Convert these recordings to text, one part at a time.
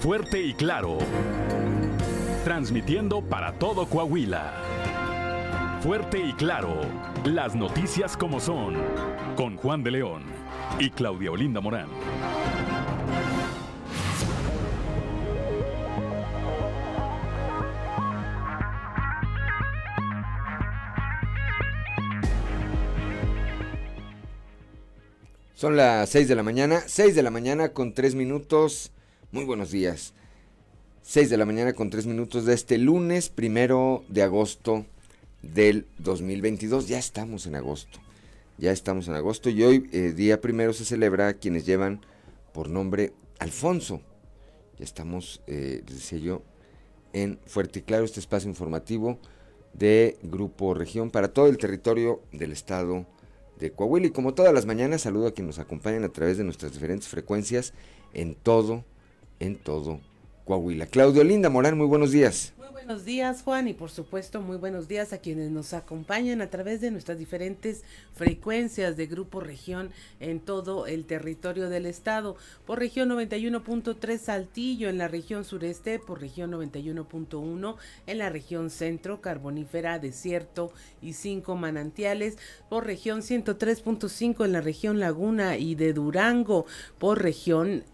Fuerte y Claro. Transmitiendo para todo Coahuila. Fuerte y Claro. Las noticias como son. Con Juan de León y Claudia Olinda Morán. Son las 6 de la mañana, 6 de la mañana con 3 minutos. Muy buenos días. 6 de la mañana con 3 minutos de este lunes, primero de agosto del 2022. Ya estamos en agosto. Ya estamos en agosto y hoy, eh, día primero, se celebra a quienes llevan por nombre Alfonso. Ya estamos, eh, decía yo, en Fuerte y Claro, este espacio informativo de Grupo Región para todo el territorio del estado de Coahuila. Y como todas las mañanas, saludo a quienes nos acompañan a través de nuestras diferentes frecuencias en todo, en todo Coahuila. Claudio Linda Morán, muy buenos días. Muy buenos días, Juan, y por supuesto, muy buenos días a quienes nos acompañan a través de nuestras diferentes frecuencias de Grupo Región en todo el territorio del estado. Por región 91.3 Saltillo en la región sureste, por región 91.1 en la región centro, carbonífera, desierto y cinco manantiales, por región 103.5 en la región Laguna y de Durango, por región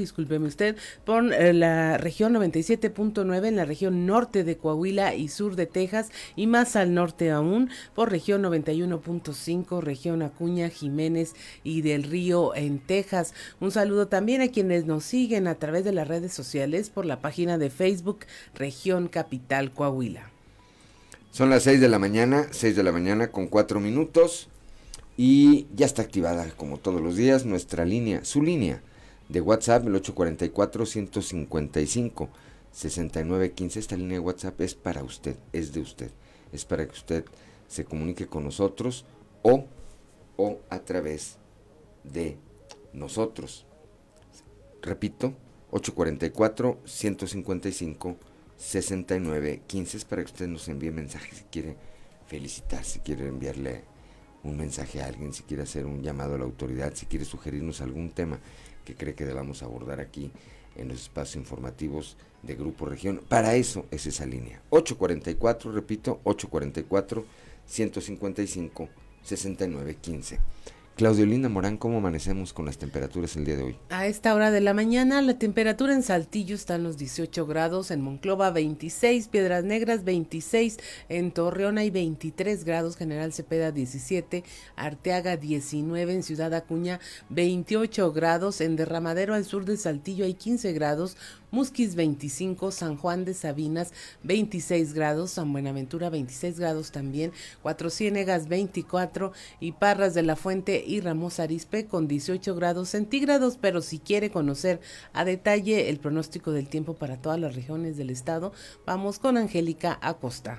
discúlpeme usted, por eh, la región 97.9 en la región norte de Coahuila y sur de Texas y más al norte aún por región 91.5, región Acuña, Jiménez y del Río en Texas. Un saludo también a quienes nos siguen a través de las redes sociales por la página de Facebook Región Capital Coahuila. Son las 6 de la mañana, 6 de la mañana con 4 minutos y ya está activada como todos los días nuestra línea, su línea de WhatsApp, el 844-155-6915. Esta línea de WhatsApp es para usted, es de usted. Es para que usted se comunique con nosotros o, o a través de nosotros. Repito, 844-155-6915 es para que usted nos envíe mensajes si quiere felicitar, si quiere enviarle un mensaje a alguien, si quiere hacer un llamado a la autoridad, si quiere sugerirnos algún tema que cree que debamos abordar aquí en los espacios informativos de Grupo Región. Para eso es esa línea. 844, repito, 844 155 6915. Claudio Linda Morán, ¿cómo amanecemos con las temperaturas el día de hoy? A esta hora de la mañana la temperatura en Saltillo está en los 18 grados, en Monclova 26, Piedras Negras 26, en Torreón hay 23 grados, General Cepeda 17, Arteaga 19, en Ciudad Acuña 28 grados, en Derramadero al sur de Saltillo hay 15 grados, Musquis 25, San Juan de Sabinas 26 grados, San Buenaventura 26 grados también, Cuatro Ciénegas 24 y Parras de la Fuente y Ramos Arispe con 18 grados centígrados, pero si quiere conocer a detalle el pronóstico del tiempo para todas las regiones del estado, vamos con Angélica Acosta.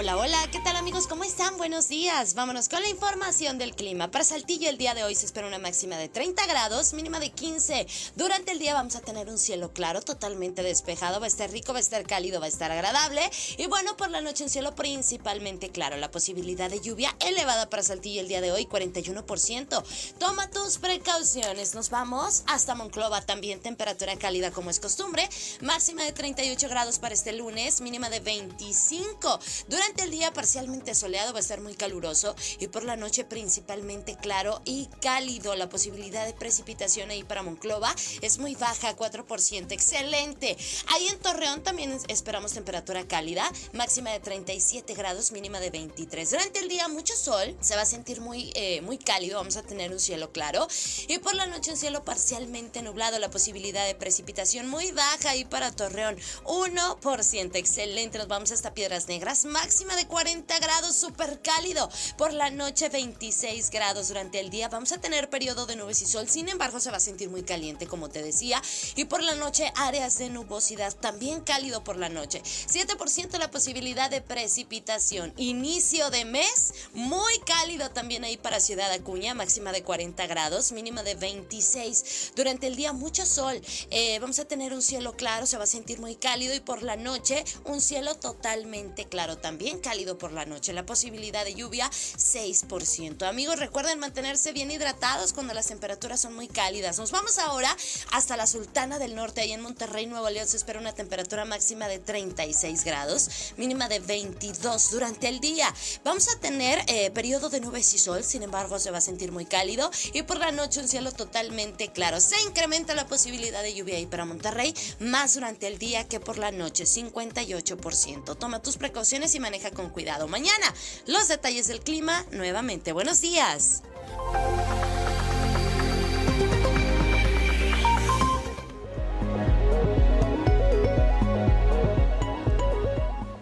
Hola, hola, ¿qué tal amigos? ¿Cómo están? Buenos días. Vámonos con la información del clima. Para Saltillo el día de hoy se espera una máxima de 30 grados, mínima de 15. Durante el día vamos a tener un cielo claro, totalmente despejado, va a estar rico, va a estar cálido, va a estar agradable. Y bueno, por la noche un cielo principalmente claro. La posibilidad de lluvia elevada para Saltillo el día de hoy, 41%. Toma tus precauciones. Nos vamos hasta Monclova, también temperatura cálida como es costumbre. Máxima de 38 grados para este lunes, mínima de 25. Durante el día parcialmente soleado va a estar muy caluroso y por la noche principalmente claro y cálido. La posibilidad de precipitación ahí para Monclova es muy baja, 4%. Excelente. Ahí en Torreón también esperamos temperatura cálida, máxima de 37 grados, mínima de 23. Durante el día mucho sol, se va a sentir muy, eh, muy cálido, vamos a tener un cielo claro y por la noche un cielo parcialmente nublado. La posibilidad de precipitación muy baja ahí para Torreón, 1%. Excelente. Nos vamos hasta Piedras Negras, máxima de 40 grados, súper cálido. Por la noche 26 grados durante el día. Vamos a tener periodo de nubes y sol, sin embargo se va a sentir muy caliente como te decía. Y por la noche áreas de nubosidad, también cálido por la noche. 7% la posibilidad de precipitación. Inicio de mes, muy cálido también ahí para Ciudad Acuña, máxima de 40 grados, mínima de 26. Durante el día mucho sol. Eh, vamos a tener un cielo claro, se va a sentir muy cálido y por la noche un cielo totalmente claro también cálido por la noche. La posibilidad de lluvia 6%. Amigos, recuerden mantenerse bien hidratados cuando las temperaturas son muy cálidas. Nos vamos ahora hasta la Sultana del Norte, ahí en Monterrey, Nuevo León. Se espera una temperatura máxima de 36 grados, mínima de 22 durante el día. Vamos a tener eh, periodo de nubes y sol, sin embargo se va a sentir muy cálido y por la noche un cielo totalmente claro. Se incrementa la posibilidad de lluvia ahí para Monterrey, más durante el día que por la noche, 58%. Toma tus precauciones y maneja con cuidado. Mañana, los detalles del clima nuevamente. Buenos días.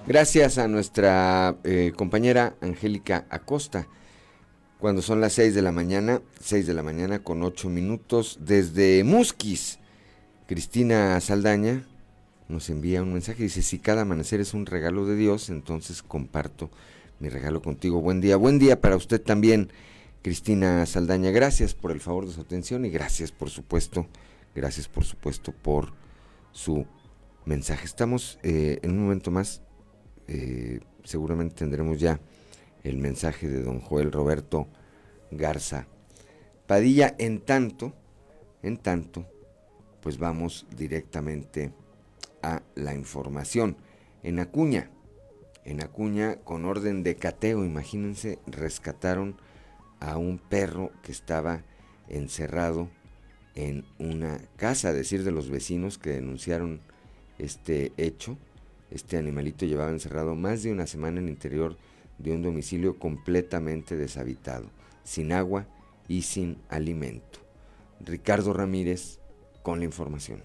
Gracias a nuestra eh, compañera Angélica Acosta. Cuando son las 6 de la mañana, 6 de la mañana con 8 minutos, desde Musquis, Cristina Saldaña nos envía un mensaje. Dice, si cada amanecer es un regalo de Dios, entonces comparto mi regalo contigo. Buen día. Buen día para usted también, Cristina Saldaña. Gracias por el favor de su atención y gracias, por supuesto, gracias, por supuesto, por su mensaje. Estamos eh, en un momento más, eh, seguramente tendremos ya el mensaje de don Joel Roberto Garza Padilla. En tanto, en tanto, pues vamos directamente a la información. En Acuña, en Acuña, con orden de cateo, imagínense, rescataron a un perro que estaba encerrado en una casa, a decir de los vecinos que denunciaron este hecho. Este animalito llevaba encerrado más de una semana en el interior de un domicilio completamente deshabitado, sin agua y sin alimento. Ricardo Ramírez con la información.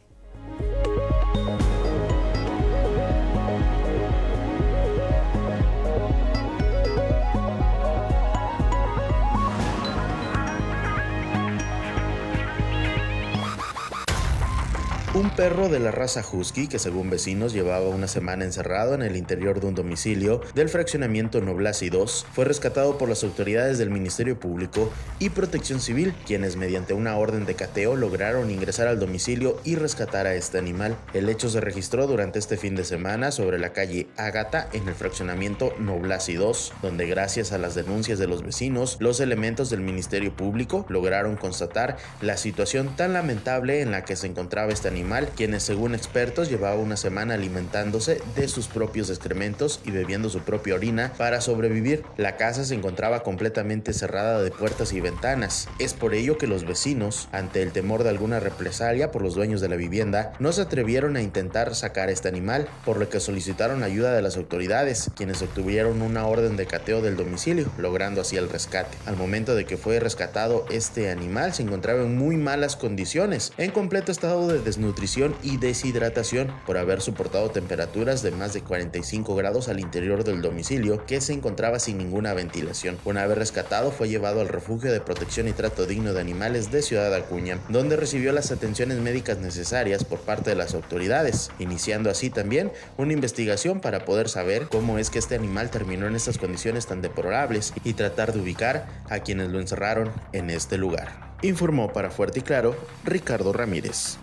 Perro de la raza husky que según vecinos llevaba una semana encerrado en el interior de un domicilio del fraccionamiento Noblasi 2 fue rescatado por las autoridades del Ministerio Público y Protección Civil, quienes mediante una orden de cateo lograron ingresar al domicilio y rescatar a este animal. El hecho se registró durante este fin de semana sobre la calle Ágata en el fraccionamiento Noblasi 2, donde gracias a las denuncias de los vecinos, los elementos del Ministerio Público lograron constatar la situación tan lamentable en la que se encontraba este animal, quienes según expertos llevaba una semana alimentándose de sus propios excrementos y bebiendo su propia orina para sobrevivir. La casa se encontraba completamente cerrada de puertas y ventanas. Es por ello que los vecinos, ante el temor de alguna represalia por los dueños de la vivienda, no se atrevieron a intentar sacar este animal, por lo que solicitaron ayuda de las autoridades, quienes obtuvieron una orden de cateo del domicilio, logrando así el rescate. Al momento de que fue rescatado este animal se encontraba en muy malas condiciones, en completo estado de desnutrición y deshidratación por haber soportado temperaturas de más de 45 grados al interior del domicilio que se encontraba sin ninguna ventilación. Una vez rescatado fue llevado al refugio de protección y trato digno de animales de Ciudad Acuña, donde recibió las atenciones médicas necesarias por parte de las autoridades, iniciando así también una investigación para poder saber cómo es que este animal terminó en estas condiciones tan deplorables y tratar de ubicar a quienes lo encerraron en este lugar. Informó para Fuerte y Claro Ricardo Ramírez.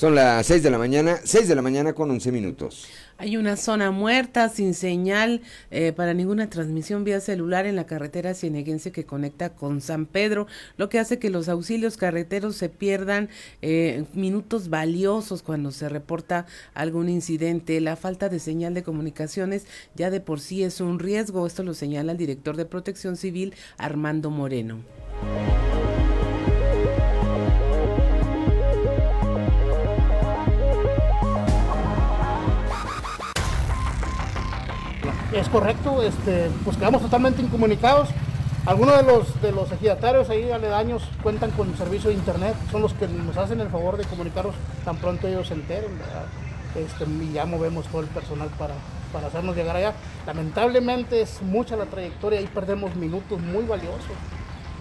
Son las 6 de la mañana, 6 de la mañana con 11 minutos. Hay una zona muerta sin señal eh, para ninguna transmisión vía celular en la carretera cieneguense que conecta con San Pedro, lo que hace que los auxilios carreteros se pierdan eh, minutos valiosos cuando se reporta algún incidente. La falta de señal de comunicaciones ya de por sí es un riesgo. Esto lo señala el director de Protección Civil, Armando Moreno. Es correcto, este, pues quedamos totalmente incomunicados. Algunos de los, de los ejidatarios ahí aledaños cuentan con servicio de internet, son los que nos hacen el favor de comunicarnos tan pronto ellos se enteren, ¿verdad? Este, y ya movemos todo el personal para, para hacernos llegar allá. Lamentablemente es mucha la trayectoria y perdemos minutos muy valiosos,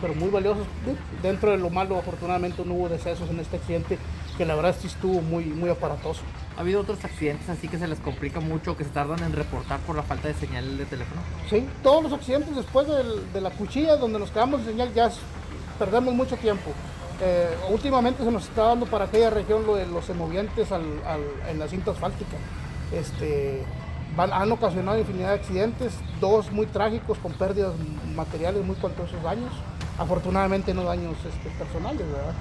pero muy valiosos. Dentro de lo malo, afortunadamente no hubo decesos en este accidente, que la verdad sí estuvo muy, muy aparatoso. ¿Ha habido otros accidentes así que se les complica mucho, que se tardan en reportar por la falta de señal de teléfono? Sí, todos los accidentes después del- de la cuchilla, donde nos quedamos sin señal, ya perdemos mucho tiempo. Eh, últimamente se nos está dando para aquella región lo de los semovientes al- al- en la cinta asfáltica. Este, van- han ocasionado infinidad de accidentes, dos muy trágicos con pérdidas materiales, muy cuantosos daños. Afortunadamente no daños este, personales, ¿verdad?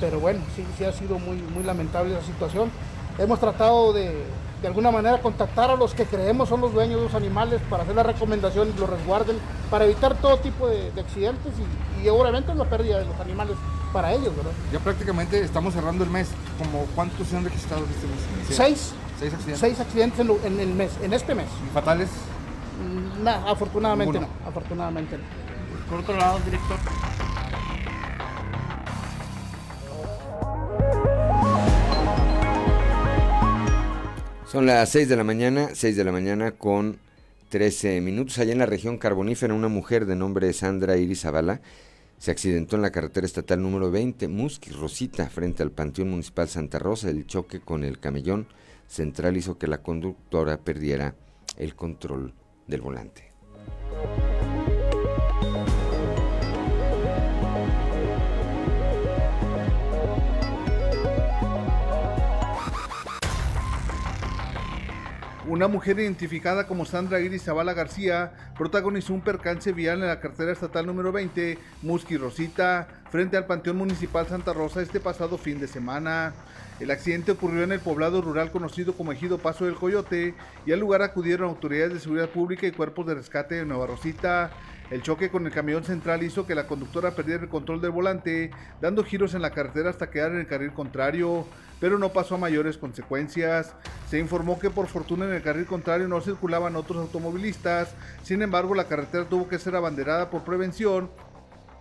Pero bueno, sí, sí ha sido muy, muy lamentable esa situación. Hemos tratado de, de alguna manera, contactar a los que creemos son los dueños de los animales para hacer la recomendación y los resguarden, para evitar todo tipo de, de accidentes y, y obviamente la pérdida de los animales para ellos, ¿verdad? Ya prácticamente estamos cerrando el mes. ¿Como cuántos se han registrado este mes? Sí. Seis, Seis accidentes. seis accidentes en, lo- en el mes, en este mes. ¿Y fatales? Mm, nah, afortunadamente Ninguno. no, afortunadamente no. Por otro lado, director, Son las 6 de la mañana, 6 de la mañana con 13 minutos. Allá en la región carbonífera, una mujer de nombre Sandra Iris Zavala se accidentó en la carretera estatal número 20, Musqui Rosita, frente al Panteón Municipal Santa Rosa. El choque con el camellón central hizo que la conductora perdiera el control del volante. Una mujer identificada como Sandra Iris Zavala García protagonizó un percance vial en la carretera estatal número 20, Musqui Rosita, frente al Panteón Municipal Santa Rosa este pasado fin de semana. El accidente ocurrió en el poblado rural conocido como Ejido Paso del Coyote y al lugar acudieron autoridades de seguridad pública y cuerpos de rescate de Nueva Rosita. El choque con el camión central hizo que la conductora perdiera el control del volante, dando giros en la carretera hasta quedar en el carril contrario, pero no pasó a mayores consecuencias. Se informó que por fortuna en el carril contrario no circulaban otros automovilistas, sin embargo la carretera tuvo que ser abanderada por prevención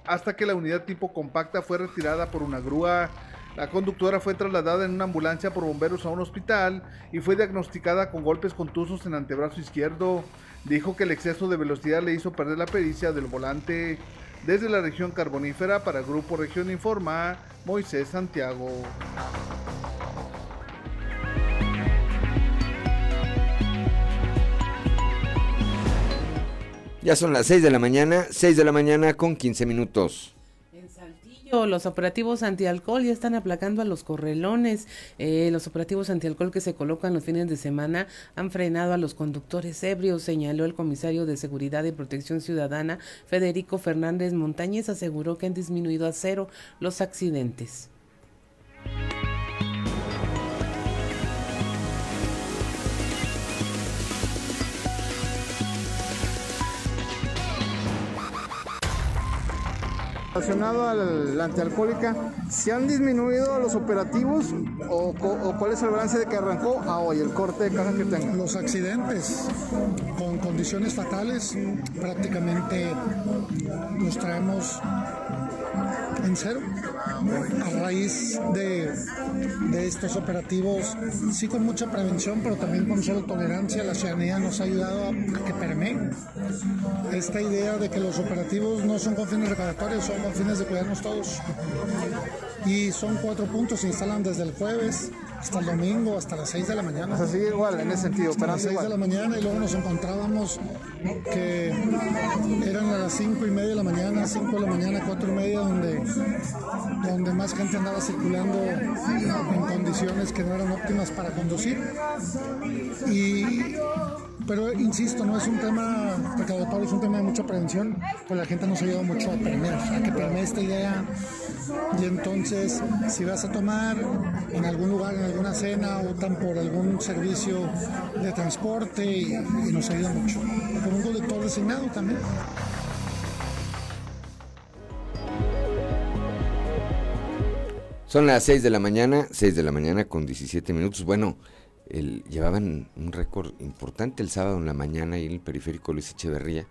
hasta que la unidad tipo compacta fue retirada por una grúa. La conductora fue trasladada en una ambulancia por bomberos a un hospital y fue diagnosticada con golpes contusos en antebrazo izquierdo. Dijo que el exceso de velocidad le hizo perder la pericia del volante. Desde la región carbonífera para Grupo Región Informa, Moisés Santiago. Ya son las 6 de la mañana, 6 de la mañana con 15 minutos. Los operativos antialcohol ya están aplacando a los correlones. Eh, los operativos antialcohol que se colocan los fines de semana han frenado a los conductores ebrios, señaló el comisario de Seguridad y Protección Ciudadana, Federico Fernández Montañez, aseguró que han disminuido a cero los accidentes. Relacionado a la antialcohólica, ¿se han disminuido los operativos o, cuál es el balance de que arrancó a hoy, el corte de caja que tengo? Los accidentes con condiciones fatales prácticamente los traemos en cero a raíz de, de, estos operativos, sí con mucha prevención, pero también con solo tolerancia, la ciudadanía nos ha ayudado a, que permee esta idea de que los operativos no son con fines recaudatorios, son con fines de cuidarnos todos. Y son cuatro puntos, se instalan desde el jueves hasta el domingo, hasta las 6 de la mañana. O sea, igual, en ese sentido. Hasta las 6 de la mañana y luego nos encontrábamos que eran a las 5 y media de la mañana, 5 de la mañana, 4 y media, donde, donde más gente andaba circulando en condiciones que no eran óptimas para conducir. Y pero insisto, no es un tema recaudatorio, es un tema de mucha prevención, pues la gente nos ha ayudado mucho a permear, a que permee esta idea. Y entonces, si vas a tomar en algún lugar, en alguna cena, optan por algún servicio de transporte y, nos ayuda mucho. Por un conductor designado también. Son las 6 de la mañana, 6 de la mañana con 17 minutos. Bueno, el, llevaban un récord importante el sábado en la mañana y en el periférico Luis Echeverría,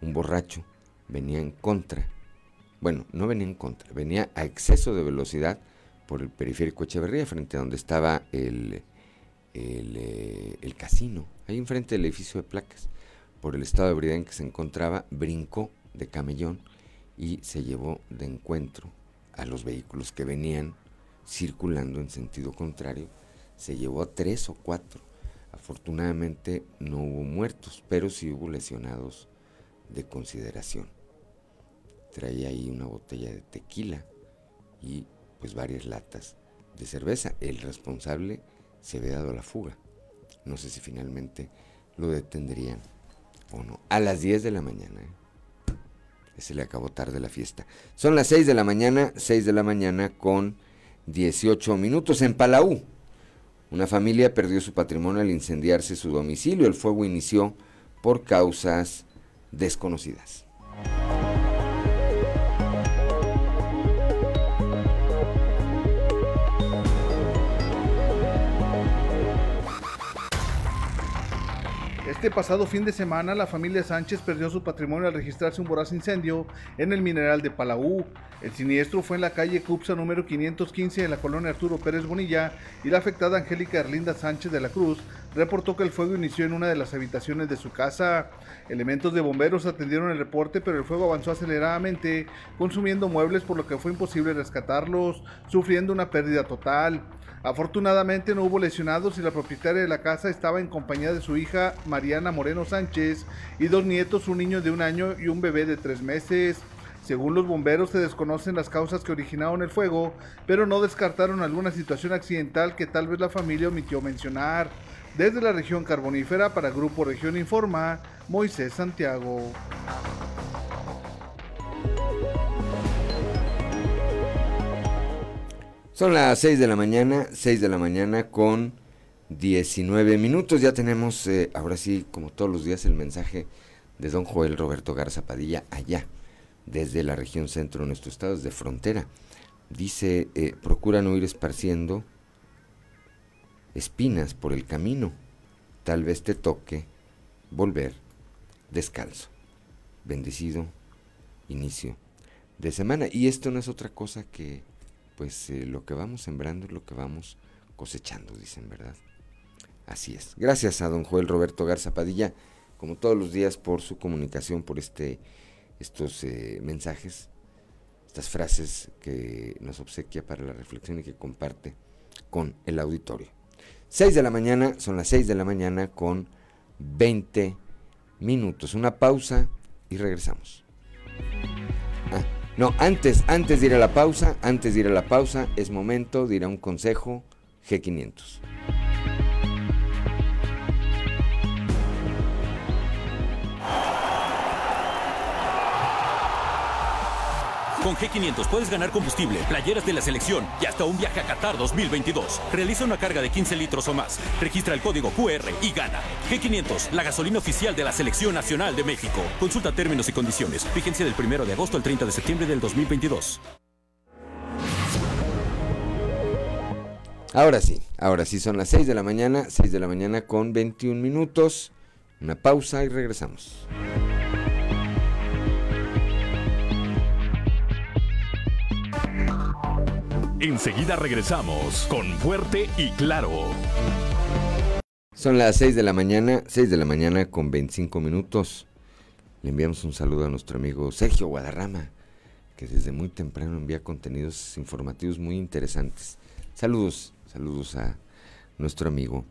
un borracho venía en contra, bueno, no venía en contra, venía a exceso de velocidad por el periférico Echeverría, frente a donde estaba el, eh, el casino, ahí enfrente del edificio de placas, por el estado de ebriedad en que se encontraba, brincó de camellón y se llevó de encuentro a los vehículos que venían circulando en sentido contrario se llevó a tres o cuatro. Afortunadamente no hubo muertos, pero sí hubo lesionados de consideración. Traía ahí una botella de tequila y pues varias latas de cerveza. El responsable se había dado la fuga. No sé si finalmente lo detendrían o no. A las 10 de la mañana. ¿eh? Se le acabó tarde la fiesta. Son las 6 de la mañana, 6 de la mañana con 18 minutos en Palau. Una familia perdió su patrimonio al incendiarse su domicilio. El fuego inició por causas desconocidas. Este pasado fin de semana, la familia Sánchez perdió su patrimonio al registrarse un voraz incendio en el mineral de Palau. El siniestro fue en la calle Cupsa número 515 en la colonia Arturo Pérez Bonilla y la afectada Angélica Erlinda Sánchez de la Cruz reportó que el fuego inició en una de las habitaciones de su casa. Elementos de bomberos atendieron el reporte, pero el fuego avanzó aceleradamente, consumiendo muebles por lo que fue imposible rescatarlos, sufriendo una pérdida total. Afortunadamente no hubo lesionados y la propietaria de la casa estaba en compañía de su hija Mariana Moreno Sánchez y dos nietos, un niño de un año y un bebé de tres meses. Según los bomberos se desconocen las causas que originaron el fuego, pero no descartaron alguna situación accidental que tal vez la familia omitió mencionar. Desde la región carbonífera para Grupo Región Informa, Moisés Santiago. Son las 6 de la mañana, 6 de la mañana con 19 minutos. Ya tenemos, eh, ahora sí, como todos los días, el mensaje de don Joel Roberto Garza Padilla allá, desde la región centro de nuestro estado, desde frontera. Dice, eh, procura no ir esparciendo espinas por el camino. Tal vez te toque volver descalzo. Bendecido inicio de semana. Y esto no es otra cosa que pues eh, lo que vamos sembrando es lo que vamos cosechando, dicen, ¿verdad? Así es. Gracias a don Joel Roberto Garza Padilla, como todos los días, por su comunicación, por este, estos eh, mensajes, estas frases que nos obsequia para la reflexión y que comparte con el auditorio. 6 de la mañana, son las 6 de la mañana con 20 minutos. Una pausa y regresamos. No, antes, antes de ir a la pausa, antes de ir a la pausa, es momento de ir a un consejo G500. Con G500 puedes ganar combustible, playeras de la selección y hasta un viaje a Qatar 2022. Realiza una carga de 15 litros o más. Registra el código QR y gana. G500, la gasolina oficial de la Selección Nacional de México. Consulta términos y condiciones. Vigencia del 1 de agosto al 30 de septiembre del 2022. Ahora sí, ahora sí son las 6 de la mañana, 6 de la mañana con 21 minutos. Una pausa y regresamos. Enseguida regresamos con Fuerte y Claro. Son las 6 de la mañana, 6 de la mañana con 25 minutos. Le enviamos un saludo a nuestro amigo Sergio Guadarrama, que desde muy temprano envía contenidos informativos muy interesantes. Saludos, saludos a nuestro amigo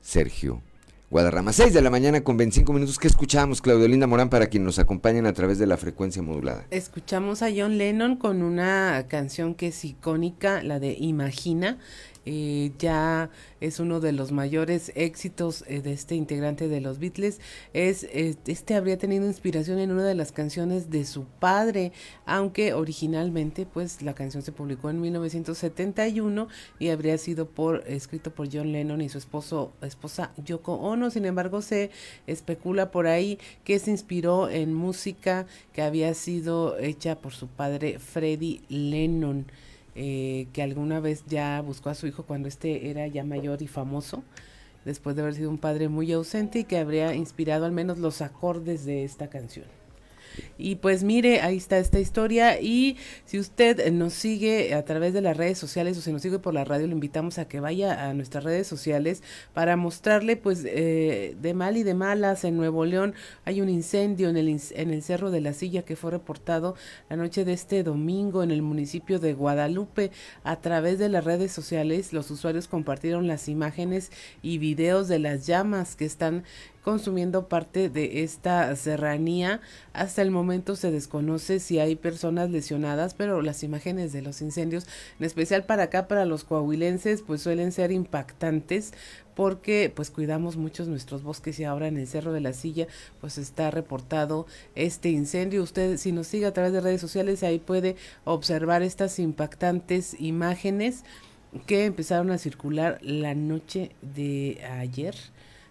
Sergio Guadarrama. 6 de la mañana con 25 minutos. ¿Qué escuchamos, Claudio Linda Morán, para quienes nos acompañan a través de la frecuencia modulada? Escuchamos a John Lennon con una canción que es icónica, la de Imagina. Eh, ya es uno de los mayores éxitos eh, de este integrante de los Beatles. Es, este habría tenido inspiración en una de las canciones de su padre, aunque originalmente pues la canción se publicó en 1971 y habría sido por escrito por John Lennon y su esposo esposa Yoko Ono. Sin embargo, se especula por ahí que se inspiró en música que había sido hecha por su padre Freddie Lennon. Eh, que alguna vez ya buscó a su hijo cuando este era ya mayor y famoso, después de haber sido un padre muy ausente y que habría inspirado al menos los acordes de esta canción. Y pues mire, ahí está esta historia y si usted nos sigue a través de las redes sociales o si nos sigue por la radio, le invitamos a que vaya a nuestras redes sociales para mostrarle pues eh, de mal y de malas en Nuevo León hay un incendio en el, en el Cerro de la Silla que fue reportado la noche de este domingo en el municipio de Guadalupe a través de las redes sociales. Los usuarios compartieron las imágenes y videos de las llamas que están consumiendo parte de esta serranía. Hasta el momento se desconoce si hay personas lesionadas, pero las imágenes de los incendios, en especial para acá, para los coahuilenses, pues suelen ser impactantes porque pues cuidamos muchos nuestros bosques y ahora en el Cerro de la Silla pues está reportado este incendio. Usted si nos sigue a través de redes sociales ahí puede observar estas impactantes imágenes que empezaron a circular la noche de ayer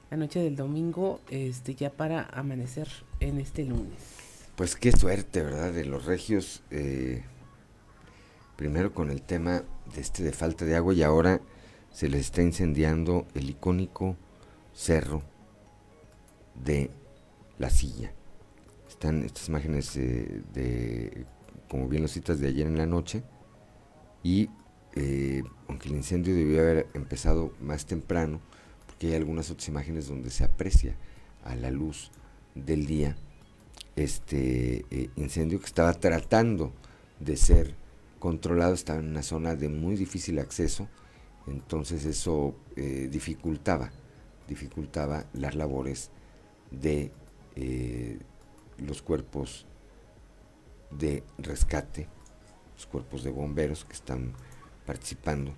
la noche del domingo, este, ya para amanecer en este lunes. Pues qué suerte, ¿verdad? De los regios, eh, primero con el tema de este de falta de agua y ahora se les está incendiando el icónico cerro de la silla. Están estas imágenes eh, de, como bien lo citas, de ayer en la noche y eh, aunque el incendio debió haber empezado más temprano, que hay algunas otras imágenes donde se aprecia a la luz del día este eh, incendio que estaba tratando de ser controlado, estaba en una zona de muy difícil acceso, entonces eso eh, dificultaba, dificultaba las labores de eh, los cuerpos de rescate, los cuerpos de bomberos que están participando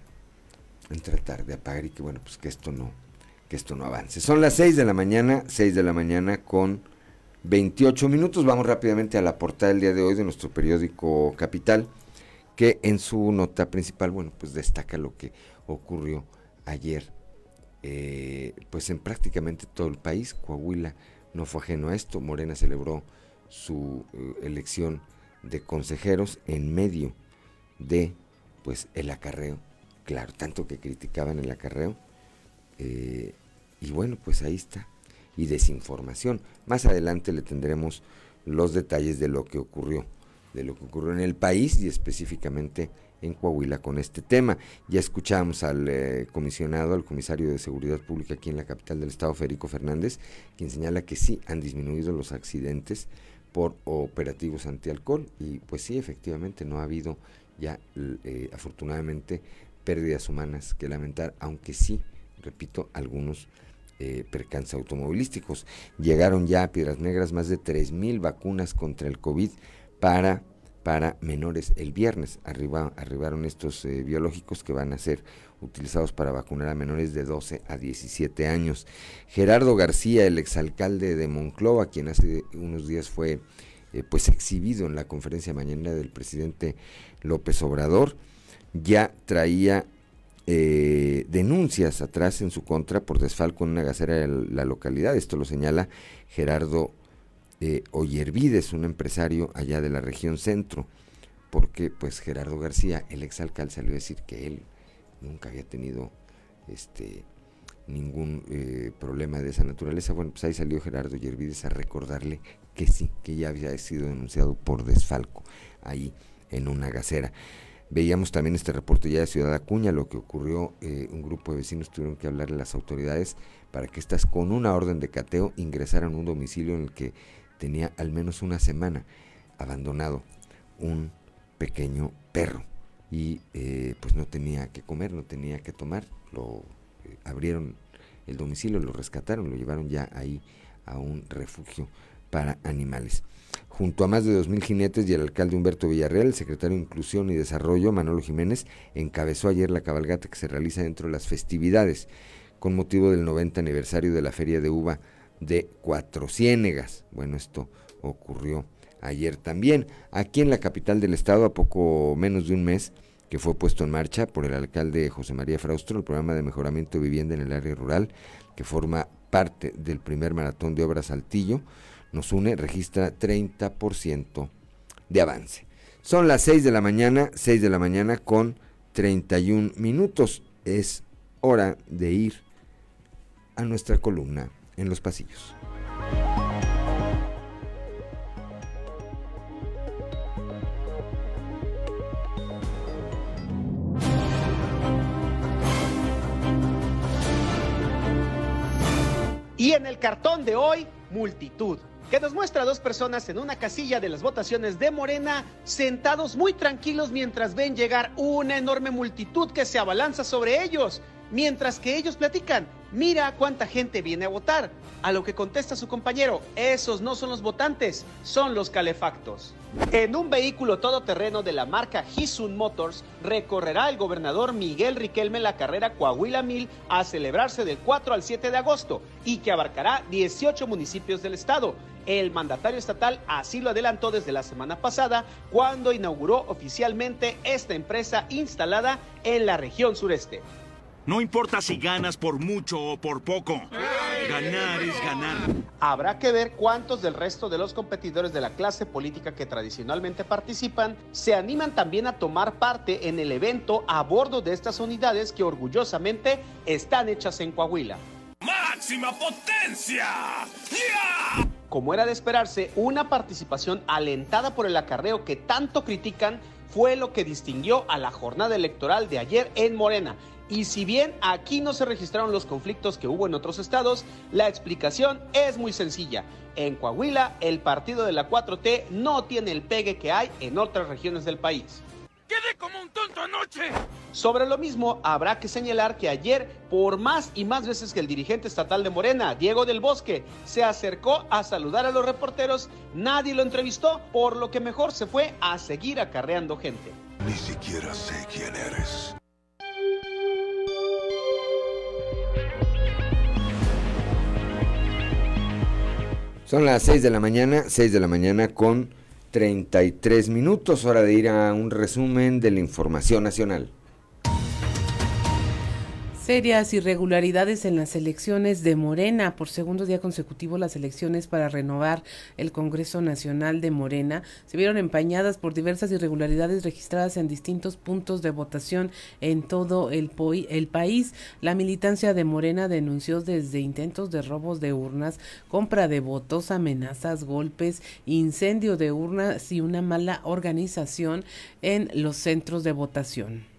en tratar de apagar y que bueno, pues que esto no, que esto no avance. Son las 6 de la mañana, 6 de la mañana con 28 minutos. Vamos rápidamente a la portada del día de hoy de nuestro periódico Capital, que en su nota principal, bueno, pues destaca lo que ocurrió ayer, eh, pues en prácticamente todo el país. Coahuila no fue ajeno a esto. Morena celebró su eh, elección de consejeros en medio de, pues, el acarreo. Claro, tanto que criticaban el acarreo eh, y bueno, pues ahí está. Y desinformación. Más adelante le tendremos los detalles de lo que ocurrió, de lo que ocurrió en el país y específicamente en Coahuila con este tema. Ya escuchamos al eh, comisionado, al comisario de Seguridad Pública aquí en la capital del estado, Federico Fernández, quien señala que sí han disminuido los accidentes por operativos antialcohol y pues sí, efectivamente no ha habido ya eh, afortunadamente pérdidas humanas que lamentar, aunque sí, repito, algunos eh, percances automovilísticos. Llegaron ya a Piedras Negras más de 3.000 vacunas contra el COVID para para menores. El viernes arriba, arribaron estos eh, biológicos que van a ser utilizados para vacunar a menores de 12 a 17 años. Gerardo García, el exalcalde de Monclova, quien hace unos días fue eh, pues exhibido en la conferencia mañana del presidente López Obrador, ya traía eh, denuncias atrás en su contra por desfalco en una gasera de la localidad. Esto lo señala Gerardo eh, Oyervides, un empresario allá de la región centro, porque pues Gerardo García, el exalcalde, salió a decir que él nunca había tenido este ningún eh, problema de esa naturaleza. Bueno, pues ahí salió Gerardo Yervides a recordarle que sí, que ya había sido denunciado por desfalco ahí en una gasera. Veíamos también este reporte ya de Ciudad Acuña, lo que ocurrió, eh, un grupo de vecinos tuvieron que hablarle a las autoridades para que estas con una orden de cateo ingresaran a un domicilio en el que tenía al menos una semana abandonado un pequeño perro y eh, pues no tenía que comer, no tenía que tomar, lo eh, abrieron el domicilio, lo rescataron, lo llevaron ya ahí a un refugio para animales. Junto a más de 2.000 jinetes y el alcalde Humberto Villarreal, el secretario de Inclusión y Desarrollo, Manolo Jiménez, encabezó ayer la cabalgata que se realiza dentro de las festividades con motivo del 90 aniversario de la Feria de Uva de Cuatro Ciénegas. Bueno, esto ocurrió ayer también. Aquí en la capital del estado, a poco menos de un mes, que fue puesto en marcha por el alcalde José María Fraustro, el programa de mejoramiento de vivienda en el área rural, que forma parte del primer maratón de obras Saltillo, nos une, registra 30% de avance. Son las 6 de la mañana, 6 de la mañana con 31 minutos. Es hora de ir a nuestra columna en los pasillos. Y en el cartón de hoy, multitud, que nos muestra a dos personas en una casilla de las votaciones de Morena, sentados muy tranquilos mientras ven llegar una enorme multitud que se abalanza sobre ellos. Mientras que ellos platican, mira cuánta gente viene a votar. A lo que contesta su compañero, esos no son los votantes, son los calefactos. En un vehículo todoterreno de la marca Hisun Motors, recorrerá el gobernador Miguel Riquelme la carrera Coahuila 1000 a celebrarse del 4 al 7 de agosto y que abarcará 18 municipios del estado. El mandatario estatal así lo adelantó desde la semana pasada cuando inauguró oficialmente esta empresa instalada en la región sureste. No importa si ganas por mucho o por poco. Ganar es ganar. Habrá que ver cuántos del resto de los competidores de la clase política que tradicionalmente participan se animan también a tomar parte en el evento a bordo de estas unidades que orgullosamente están hechas en Coahuila. ¡Máxima potencia! Como era de esperarse, una participación alentada por el acarreo que tanto critican fue lo que distinguió a la jornada electoral de ayer en Morena y si bien aquí no se registraron los conflictos que hubo en otros estados, la explicación es muy sencilla. En Coahuila, el partido de la 4T no tiene el pegue que hay en otras regiones del país. ¡Quedé como un tonto anoche! Sobre lo mismo, habrá que señalar que ayer, por más y más veces que el dirigente estatal de Morena, Diego del Bosque, se acercó a saludar a los reporteros, nadie lo entrevistó, por lo que mejor se fue a seguir acarreando gente. Ni siquiera sé quién eres. Son las 6 de la mañana, 6 de la mañana con 33 minutos, hora de ir a un resumen de la información nacional. Serias irregularidades en las elecciones de Morena. Por segundo día consecutivo, las elecciones para renovar el Congreso Nacional de Morena se vieron empañadas por diversas irregularidades registradas en distintos puntos de votación en todo el, el país. La militancia de Morena denunció desde intentos de robos de urnas, compra de votos, amenazas, golpes, incendio de urnas y una mala organización en los centros de votación.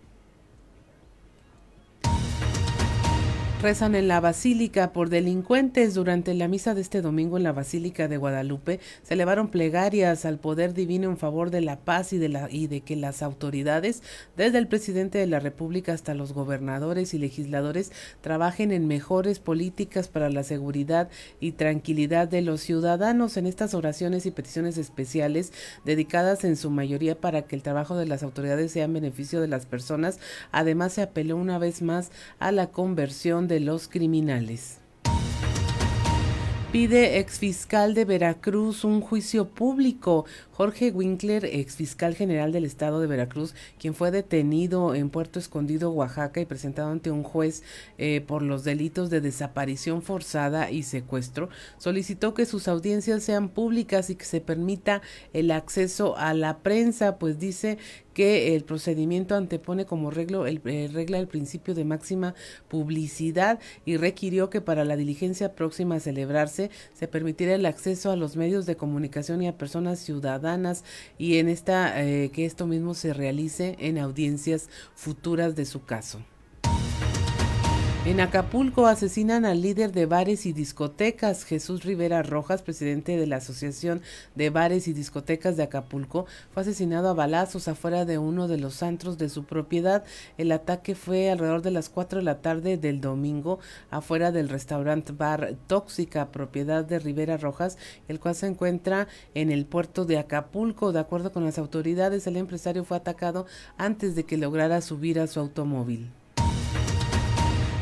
Rezan en la Basílica por delincuentes. Durante la misa de este domingo en la Basílica de Guadalupe se elevaron plegarias al poder divino en favor de la paz y de, la, y de que las autoridades, desde el presidente de la República hasta los gobernadores y legisladores, trabajen en mejores políticas para la seguridad y tranquilidad de los ciudadanos. En estas oraciones y peticiones especiales, dedicadas en su mayoría para que el trabajo de las autoridades sea en beneficio de las personas, además se apeló una vez más a la conversión de los criminales. Pide exfiscal de Veracruz un juicio público. Jorge Winkler, exfiscal general del estado de Veracruz, quien fue detenido en Puerto Escondido, Oaxaca, y presentado ante un juez eh, por los delitos de desaparición forzada y secuestro, solicitó que sus audiencias sean públicas y que se permita el acceso a la prensa, pues dice que el procedimiento antepone como reglo, el, eh, regla el principio de máxima publicidad y requirió que para la diligencia próxima a celebrarse se permitiera el acceso a los medios de comunicación y a personas ciudadanas y en esta eh, que esto mismo se realice en audiencias futuras de su caso. En Acapulco asesinan al líder de bares y discotecas, Jesús Rivera Rojas, presidente de la Asociación de Bares y Discotecas de Acapulco, fue asesinado a balazos afuera de uno de los antros de su propiedad. El ataque fue alrededor de las 4 de la tarde del domingo afuera del restaurante Bar Tóxica, propiedad de Rivera Rojas, el cual se encuentra en el puerto de Acapulco. De acuerdo con las autoridades, el empresario fue atacado antes de que lograra subir a su automóvil.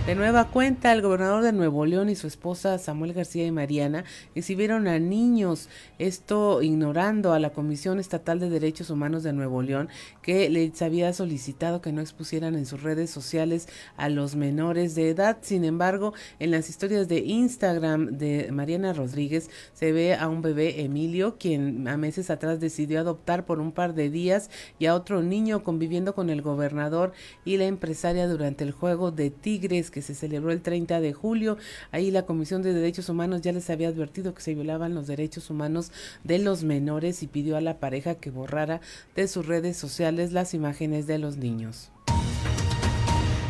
De nueva cuenta, el gobernador de Nuevo León y su esposa Samuel García y Mariana exhibieron a niños, esto ignorando a la Comisión Estatal de Derechos Humanos de Nuevo León, que les había solicitado que no expusieran en sus redes sociales a los menores de edad. Sin embargo, en las historias de Instagram de Mariana Rodríguez se ve a un bebé Emilio, quien a meses atrás decidió adoptar por un par de días y a otro niño conviviendo con el gobernador y la empresaria durante el juego de Tigres que se celebró el 30 de julio. Ahí la Comisión de Derechos Humanos ya les había advertido que se violaban los derechos humanos de los menores y pidió a la pareja que borrara de sus redes sociales las imágenes de los niños.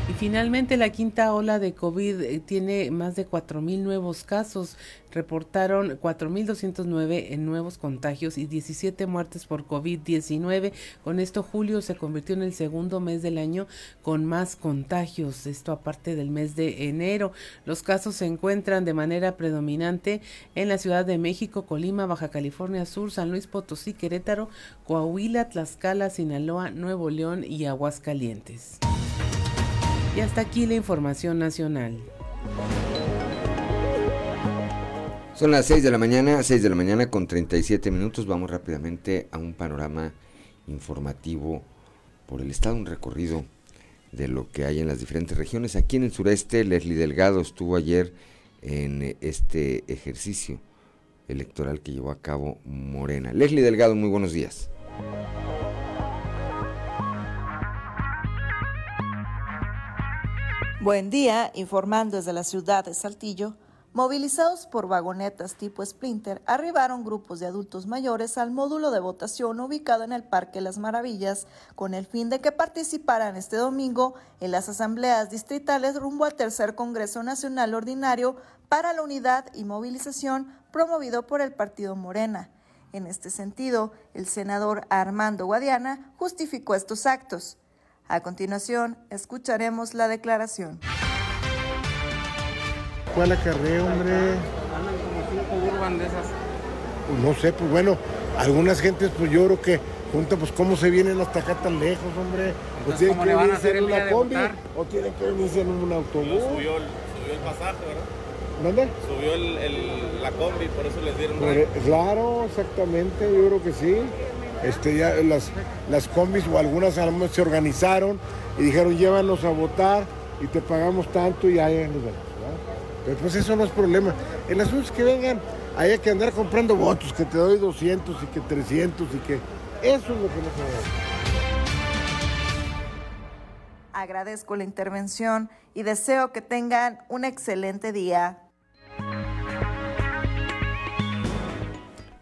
Y finalmente la quinta ola de COVID eh, tiene más de 4.000 nuevos casos. Reportaron 4.209 en nuevos contagios y 17 muertes por COVID-19. Con esto julio se convirtió en el segundo mes del año con más contagios. Esto aparte del mes de enero. Los casos se encuentran de manera predominante en la Ciudad de México, Colima, Baja California Sur, San Luis Potosí, Querétaro, Coahuila, Tlaxcala, Sinaloa, Nuevo León y Aguascalientes. Y hasta aquí la información nacional. Son las 6 de la mañana, 6 de la mañana con 37 minutos. Vamos rápidamente a un panorama informativo por el estado, un recorrido de lo que hay en las diferentes regiones. Aquí en el sureste, Leslie Delgado estuvo ayer en este ejercicio electoral que llevó a cabo Morena. Leslie Delgado, muy buenos días. Buen día, informando desde la ciudad de Saltillo. Movilizados por vagonetas tipo Splinter, arribaron grupos de adultos mayores al módulo de votación ubicado en el Parque Las Maravillas, con el fin de que participaran este domingo en las asambleas distritales rumbo al tercer Congreso Nacional Ordinario para la Unidad y Movilización promovido por el Partido Morena. En este sentido, el senador Armando Guadiana justificó estos actos. A continuación, escucharemos la declaración. ¿Cuál acarreo, hombre? Andan como cinco urban de esas. Pues no sé, pues bueno, algunas gentes, pues yo creo que junta, pues cómo se vienen hasta acá tan lejos, hombre. O tienen que venirse en una combi, o tienen que venirse en un autobús. Subió el, subió el pasaje, ¿verdad? ¿Dónde? Subió el, el, la combi, por eso les dieron. Por, claro, exactamente, yo creo que sí. Este, ya las, las combis o algunas almas se organizaron y dijeron llévanos a votar y te pagamos tanto y ahí nos. Pero pues eso no es problema. El asunto es que vengan, haya que andar comprando votos, que te doy 200 y que 300 y que eso es lo que no se debe. Agradezco la intervención y deseo que tengan un excelente día.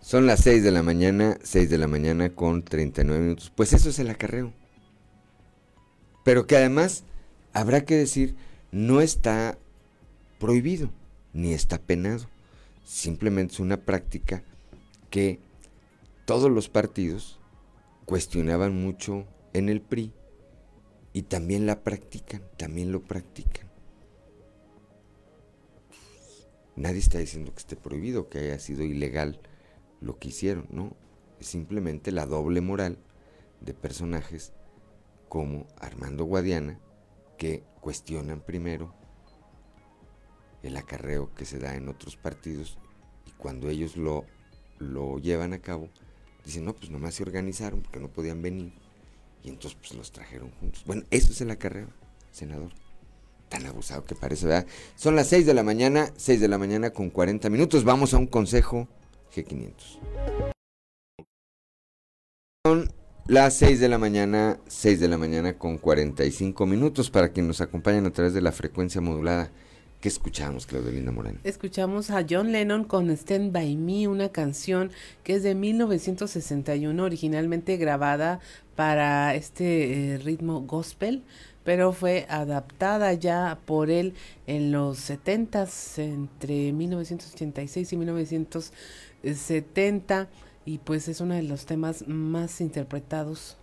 Son las 6 de la mañana, 6 de la mañana con 39 minutos. Pues eso es el acarreo. Pero que además, habrá que decir, no está prohibido, ni está penado. Simplemente es una práctica que todos los partidos cuestionaban mucho en el PRI y también la practican, también lo practican. Nadie está diciendo que esté prohibido, que haya sido ilegal lo que hicieron, ¿no? Es simplemente la doble moral de personajes como Armando Guadiana que cuestionan primero el acarreo que se da en otros partidos y cuando ellos lo, lo llevan a cabo, dicen, no, pues nomás se organizaron porque no podían venir y entonces pues los trajeron juntos. Bueno, eso es el acarreo, senador. Tan abusado que parece, ¿verdad? Son las 6 de la mañana, 6 de la mañana con 40 minutos. Vamos a un consejo G500. Son las 6 de la mañana, 6 de la mañana con 45 minutos para quienes nos acompañan a través de la frecuencia modulada. ¿Qué escuchamos, Claudelina Morán? Escuchamos a John Lennon con Stand By Me, una canción que es de 1961, originalmente grabada para este eh, ritmo gospel, pero fue adaptada ya por él en los 70 entre 1986 y 1970 y pues es uno de los temas más interpretados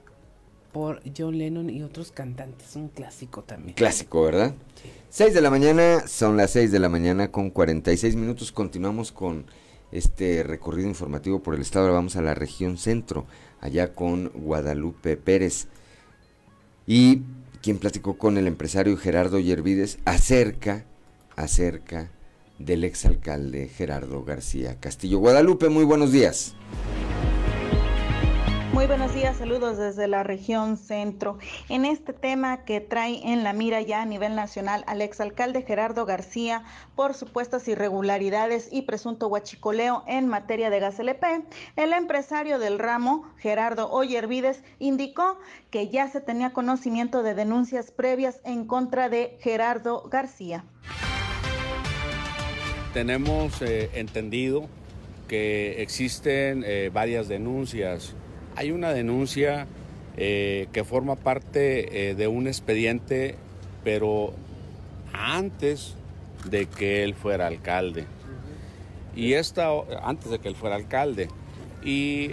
por John Lennon y otros cantantes, un clásico también. Clásico, ¿verdad? Sí. 6 de la mañana, son las 6 de la mañana con 46 minutos. Continuamos con este recorrido informativo por el estado. Ahora vamos a la región centro, allá con Guadalupe Pérez. Y quien platicó con el empresario Gerardo Yervides acerca, acerca del exalcalde Gerardo García Castillo. Guadalupe, muy buenos días. Muy buenos días, saludos desde la región centro. En este tema que trae en la mira ya a nivel nacional al exalcalde Gerardo García por supuestas irregularidades y presunto huachicoleo en materia de gas LP, el empresario del ramo, Gerardo Oyervides, indicó que ya se tenía conocimiento de denuncias previas en contra de Gerardo García. Tenemos eh, entendido que existen eh, varias denuncias hay una denuncia eh, que forma parte de un expediente, pero antes de que él fuera alcalde. Y esta, antes de que él fuera alcalde. Y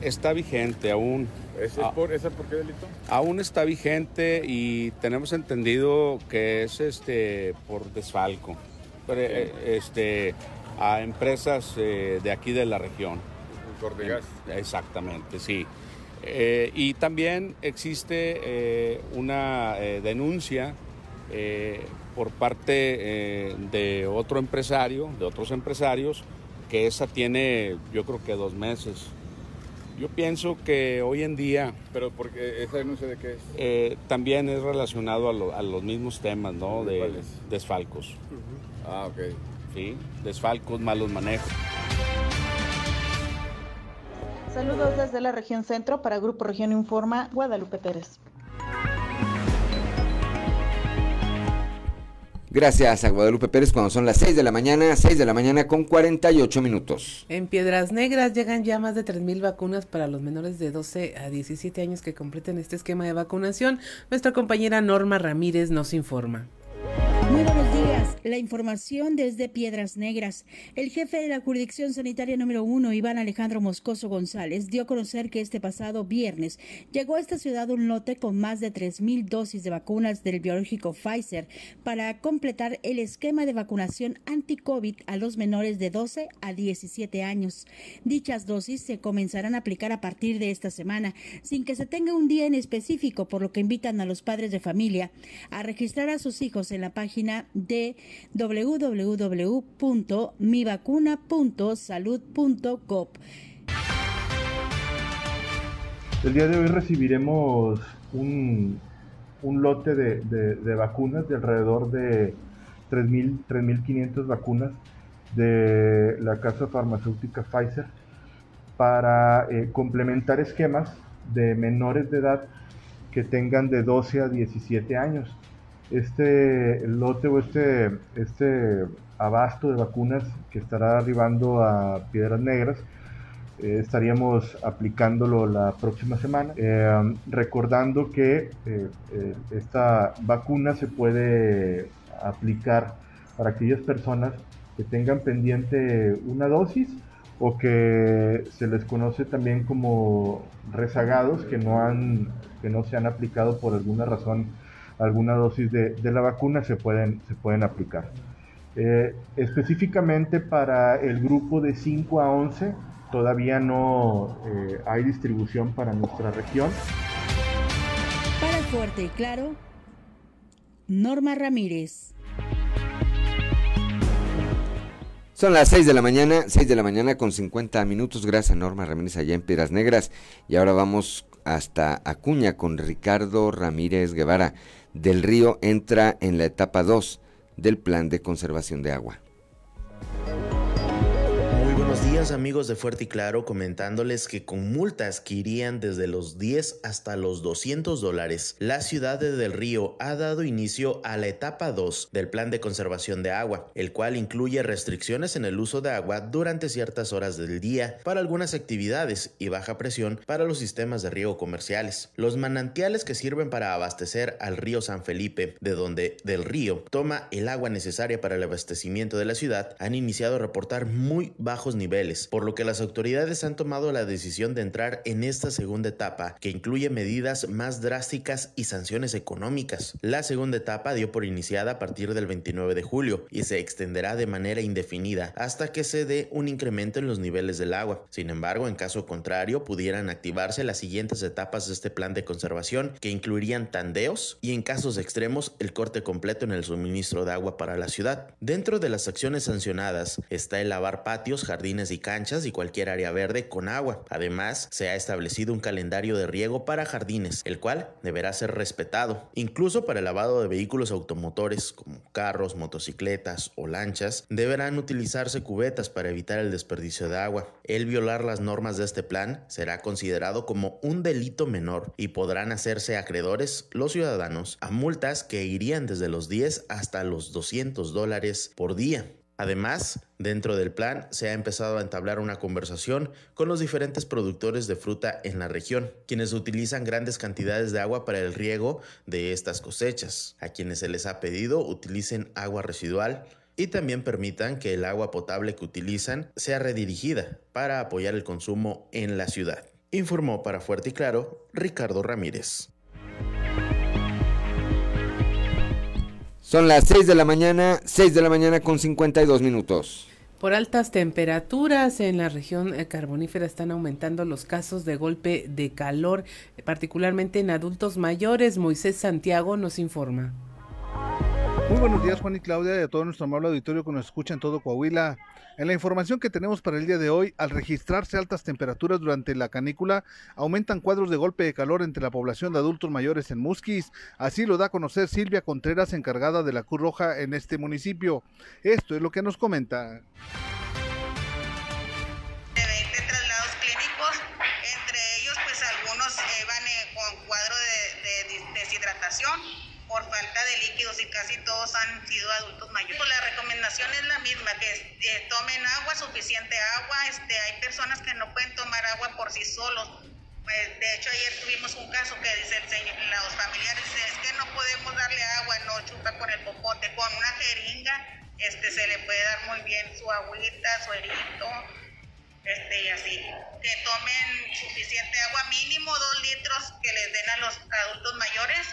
está vigente aún. ¿Ese es por, ¿Esa por qué delito? Aún está vigente y tenemos entendido que es este por desfalco. Este, a empresas de aquí de la región. Cordegas. Exactamente, sí. Eh, y también existe eh, una eh, denuncia por parte de otro empresario, de otros empresarios, que esa tiene yo creo que dos meses. Yo pienso que hoy en día... ¿Pero porque esa denuncia de qué es? también es relacionado a, los mismos temas, ¿no? De desfalcos. Ah, ok. Sí, desfalcos, malos manejos. Saludos desde la región centro para Grupo Región Informa, Guadalupe Pérez. Gracias a Guadalupe Pérez cuando son las 6 de la mañana, 6 de la mañana con 48 minutos. En Piedras Negras llegan ya más de 3.000 vacunas para los menores de 12 a 17 años que completen este esquema de vacunación. Nuestra compañera Norma Ramírez nos informa. Días. La información desde Piedras Negras. El jefe de la jurisdicción sanitaria número uno, Iván Alejandro Moscoso González, dio a conocer que este pasado viernes llegó a esta ciudad un lote con más de 3.000 dosis de vacunas del biológico Pfizer para completar el esquema de vacunación anti-COVID a los menores de 12 a 17 años. Dichas dosis se comenzarán a aplicar a partir de esta semana, sin que se tenga un día en específico, por lo que invitan a los padres de familia a registrar a sus hijos en la página de www.mivacuna.salud.gov. El día de hoy recibiremos un un lote de, de vacunas de alrededor de 3.500 vacunas de la casa farmacéutica Pfizer para eh, complementar esquemas de menores de edad que tengan de 12 a 17 años. Este lote o este, este abasto de vacunas que estará arribando a Piedras Negras, eh, estaríamos aplicándolo la próxima semana, eh, recordando que esta vacuna se puede aplicar para aquellas personas que tengan pendiente una dosis o que se les conoce también como rezagados que no han que no se han aplicado por alguna razón alguna dosis de, la vacuna se pueden se pueden aplicar eh, específicamente para el grupo de 5 a 11 todavía no eh, hay distribución para nuestra región para fuerte y claro Norma Ramírez Son las 6 de la mañana, 6 de la mañana con 50 minutos. Gracias a Norma Ramírez allá en Piedras Negras. Y ahora vamos hasta Acuña con Ricardo Ramírez Guevara. Del Río entra en la etapa 2 del plan de conservación de agua días amigos de Fuerte y Claro comentándoles que con multas que irían desde los 10 hasta los 200 dólares, la ciudad de Del Río ha dado inicio a la etapa 2 del plan de conservación de agua, el cual incluye restricciones en el uso de agua durante ciertas horas del día para algunas actividades y baja presión para los sistemas de riego comerciales. Los manantiales que sirven para abastecer al río San Felipe, de donde Del Río toma el agua necesaria para el abastecimiento de la ciudad, han iniciado a reportar muy bajos niveles por lo que las autoridades han tomado la decisión de entrar en esta segunda etapa, que incluye medidas más drásticas y sanciones económicas. La segunda etapa dio por iniciada a partir del 29 de julio y se extenderá de manera indefinida hasta que se dé un incremento en los niveles del agua. Sin embargo, en caso contrario, pudieran activarse las siguientes etapas de este plan de conservación, que incluirían tandeos y en casos extremos el corte completo en el suministro de agua para la ciudad. Dentro de las acciones sancionadas está el lavar patios, jardines y canchas y cualquier área verde con agua. Además, se ha establecido un calendario de riego para jardines, el cual deberá ser respetado. Incluso para el lavado de vehículos automotores como carros, motocicletas o lanchas, deberán utilizarse cubetas para evitar el desperdicio de agua. El violar las normas de este plan será considerado como un delito menor y podrán hacerse acreedores los ciudadanos a multas que irían desde los 10 hasta los 200 dólares por día. Además, dentro del plan se ha empezado a entablar una conversación con los diferentes productores de fruta en la región, quienes utilizan grandes cantidades de agua para el riego de estas cosechas, a quienes se les ha pedido utilicen agua residual y también permitan que el agua potable que utilizan sea redirigida para apoyar el consumo en la ciudad. Informó para Fuerte y Claro Ricardo Ramírez. Son las 6 de la mañana, 6 de la mañana con 52 minutos. Por altas temperaturas en la región eh, carbonífera están aumentando los casos de golpe de calor, particularmente en adultos mayores. Moisés Santiago nos informa. Muy buenos días Juan y Claudia y a todo nuestro amable auditorio que nos escucha en todo Coahuila. En la información que tenemos para el día de hoy, al registrarse altas temperaturas durante la canícula, aumentan cuadros de golpe de calor entre la población de adultos mayores en Musquis. Así lo da a conocer Silvia Contreras, encargada de la Cruz Roja en este municipio. Esto es lo que nos comenta. entre ellos pues algunos eh, van eh, con cuadro de deshidratación por falta de líquidos y casi todos han sido adultos mayores. Pues la recomendación es la misma, que eh, tomen agua, suficiente agua. Este, hay personas que no pueden tomar agua por sí solos. Pues, de hecho, ayer tuvimos un caso que dice los familiares es que no podemos darle agua, no chupa con el popote, con una jeringa este, se le puede dar muy bien su agüita, su erito, este, y así. Que tomen suficiente agua, mínimo dos litros que les den a los adultos mayores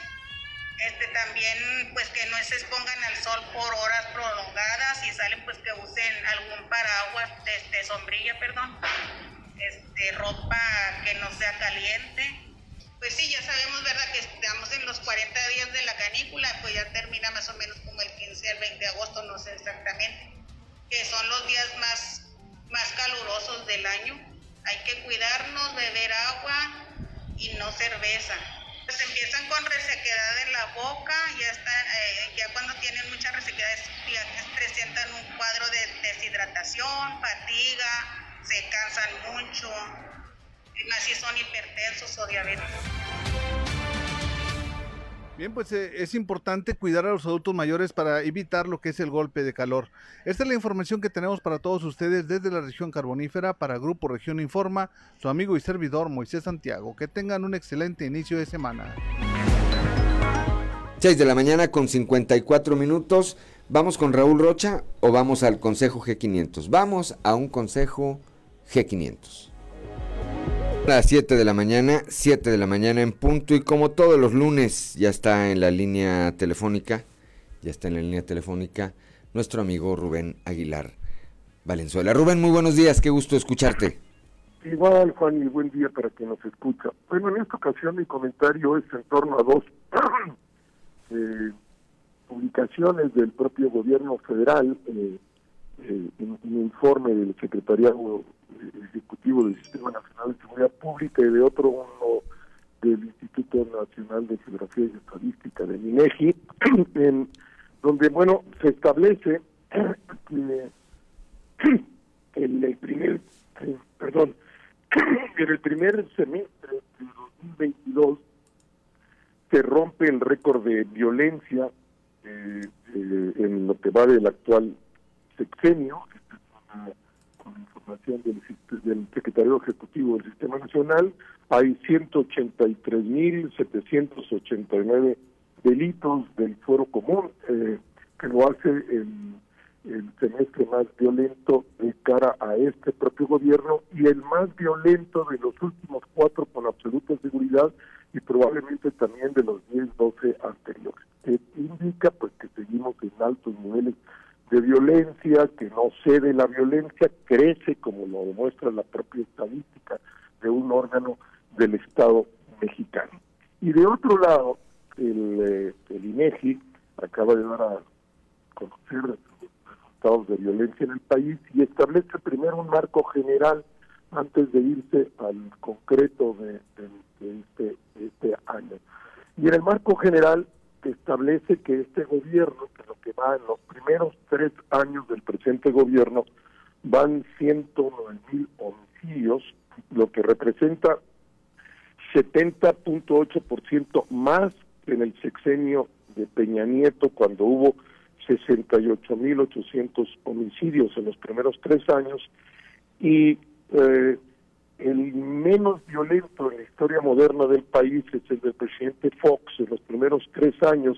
este también pues que no se expongan al sol por horas prolongadas y salen pues que usen algún paraguas este sombrilla perdón este ropa que no sea caliente. Pues sí ya sabemos verdad que estamos en los 40 días de la canícula pues ya termina más o menos como el 15 al 20 de agosto no sé exactamente que son los días más más calurosos del año. Hay que cuidarnos beber agua y no cerveza Pues empiezan con resequedad en la boca, ya están, eh, ya cuando tienen mucha resequedad presentan un cuadro de deshidratación, fatiga, se cansan mucho, y más son hipertensos o diabéticos. Bien, pues eh, es importante cuidar a los adultos mayores para evitar lo que es el golpe de calor. Esta es la información que tenemos para todos ustedes desde la región carbonífera para Grupo Región Informa, su amigo y servidor Moisés Santiago. Que tengan un excelente inicio de semana. 6 de la mañana con 54 minutos. ¿Vamos con Raúl Rocha o vamos al Consejo G500? Vamos a un Consejo G500 las 7 de la mañana, 7 de la mañana en punto y como todos los lunes ya está en la línea telefónica, ya está en la línea telefónica nuestro amigo Rubén Aguilar Valenzuela. Rubén, muy buenos días, qué gusto escucharte. Igual, Juan, y buen día para quien nos escucha. Bueno, en esta ocasión mi comentario es en torno a dos eh, publicaciones del propio gobierno federal, eh, eh, un informe del Secretariado Ejecutivo del Sistema Nacional de Seguridad Pública y de otro uno del Instituto Nacional de Geografía y Estadística de INEGI, en donde bueno se establece que en el primer perdón en el primer semestre de 2022 se rompe el récord de violencia eh, eh, en lo que va del actual sexenio con información del, del secretario ejecutivo del Sistema Nacional, hay 183.789 delitos del foro común, eh, que lo hace el, semestre más violento de cara a este propio gobierno y el más violento de los últimos cuatro con absoluta seguridad y probablemente también de los 10, 12 anteriores. Que indica pues que seguimos en altos niveles de violencia, que no cede la violencia, crece, como lo demuestra la propia estadística de un órgano del Estado mexicano. Y de otro lado, el, eh, el INEGI acaba de dar a conocer los resultados de violencia en el país y establece primero un marco general antes de irse al concreto de, este, este año. Y en el marco general establece que este gobierno, en los primeros tres años del presente gobierno, van 109 mil homicidios, lo que representa 70.8% más que en el sexenio de Peña Nieto, cuando hubo 68.800 homicidios en los primeros tres años, y eh, el menos violento en la historia moderna del país es el del presidente Fox. En los primeros tres años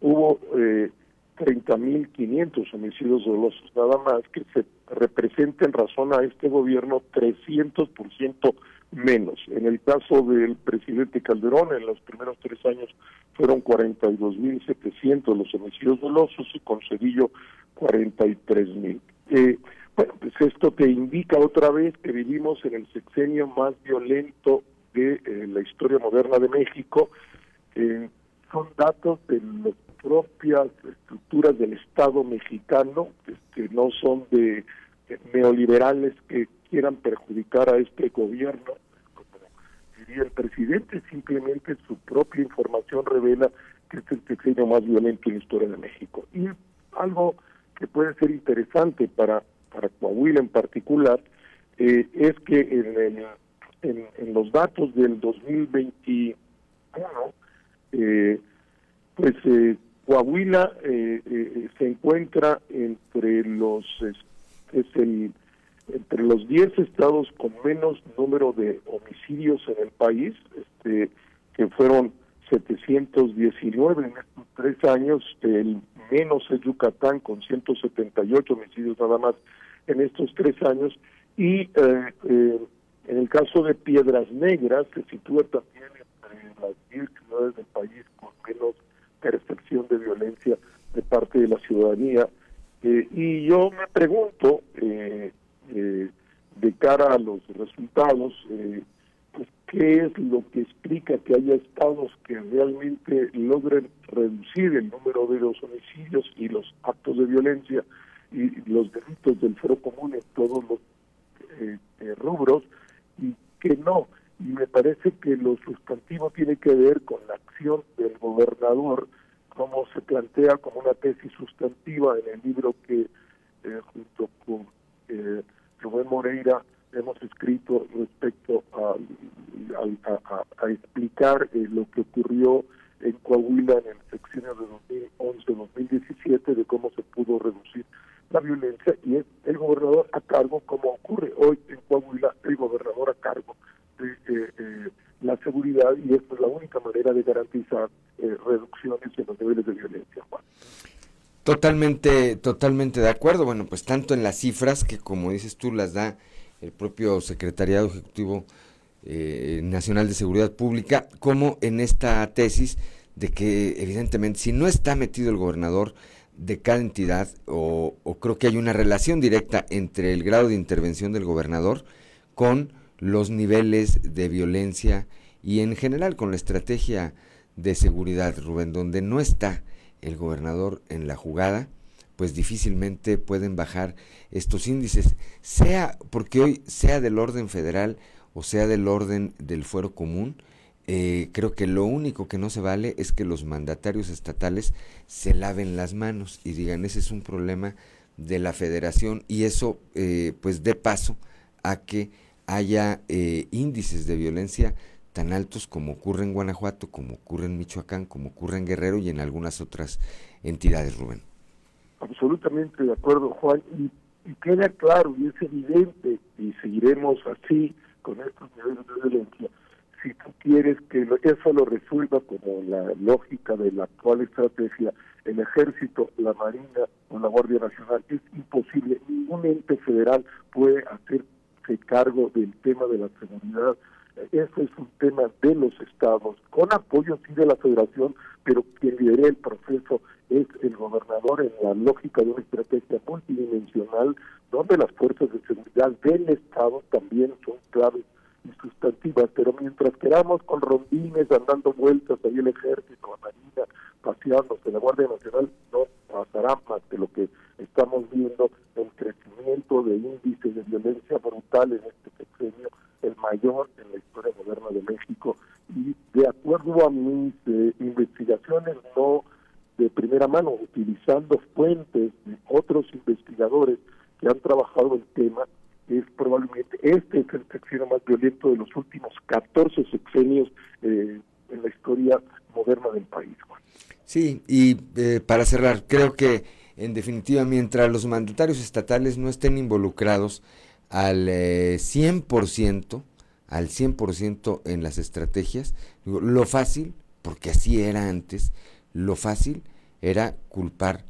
hubo eh, 30.500 homicidios dolosos, nada más que se representa en razón a este gobierno 300% menos. En el caso del presidente Calderón, en los primeros tres años fueron 42.700 los homicidios dolosos y con Cedillo 43.000. Eh, bueno, pues esto te indica otra vez que vivimos en el sexenio más violento de eh, la historia moderna de México. Eh, son datos de las propias estructuras del Estado mexicano, que no son de, neoliberales que quieran perjudicar a este gobierno, como diría el presidente, simplemente su propia información revela que este es el sexenio más violento en la historia de México. Y algo que puede ser interesante para para Coahuila en particular, eh, es que en, en, los datos del 2021, eh, pues eh, Coahuila eh, se encuentra entre los es, el entre los 10 estados con menos número de homicidios en el país, este, que fueron 719 en estos tres años, el menos es Yucatán con 178 homicidios nada más en estos tres años y eh, eh, en el caso de Piedras Negras se sitúa también entre las 10 ciudades del país con menos percepción de violencia de parte de la ciudadanía eh, y yo me pregunto de cara a los resultados pues qué es lo que explica que haya estados que realmente logren reducir el número de los homicidios y los actos de violencia y los delitos del foro común en todos los eh, eh, rubros y que no. Y me parece que lo sustantivo tiene que ver con la acción del gobernador, como se plantea como una tesis sustantiva en el libro que eh, junto con eh, Rubén Moreira hemos escrito respecto a, a, explicar eh, lo que ocurrió en Coahuila en el sexenio de 2011-2017, de cómo se pudo reducir la violencia, y es el gobernador a cargo, como ocurre hoy en Coahuila, el gobernador a cargo de eh, eh, la seguridad, y esta es la única garantizar reducciones en los niveles de violencia, Totalmente, totalmente de acuerdo. Bueno, pues tanto en las cifras que como dices tú las da el propio Secretariado Ejecutivo eh, Nacional de Seguridad Pública, como en esta tesis de que evidentemente si no está metido el gobernador de cada entidad, o creo que hay una relación directa entre el grado de intervención del gobernador con los niveles de violencia y en general con la estrategia de seguridad, Rubén, donde no está el gobernador en la jugada, pues difícilmente pueden bajar estos índices, sea porque hoy sea del orden federal o sea del orden del fuero común, eh, creo que lo único que no se vale es que los mandatarios estatales se laven las manos y digan ese es un problema de la federación y eso eh, pues dé paso a que haya eh, índices de violencia tan altos como ocurre en Guanajuato, como ocurre en Michoacán, como ocurre en Guerrero y en algunas otras entidades, Rubén. Absolutamente de acuerdo, Juan, y, queda claro y es evidente, y seguiremos así con estos niveles de violencia, si tú quieres que eso lo resuelva como la lógica de la actual estrategia, el ejército, la marina o la Guardia Nacional, es imposible. Ningún ente federal puede hacerse cargo del tema de la seguridad. Eso es un tema de los estados, con apoyo sí de la federación, pero quien lidera el proceso es el gobernador en la lógica de una estrategia multidimensional donde las fuerzas de seguridad del Estado también son claves y sustantivas, pero mientras queramos con rondines andando vueltas ahí el ejército, la marina, paseándose, la Guardia Nacional, no pasará más de lo que estamos viendo, el crecimiento de índices de violencia brutal en este sexenio, el mayor en la historia moderna de México, y de acuerdo a mis eh, investigaciones no de primera mano, utilizando fuentes de otros investigadores que han trabajado el tema, es probablemente este es el sexenio más violento de los últimos 14 sexenios eh, en la historia moderna del país. Sí, y eh, para cerrar, creo que en definitiva, mientras los mandatarios estatales no estén involucrados al 100%, eh, al 100% en las estrategias, lo fácil, porque así era antes, lo fácil era culpar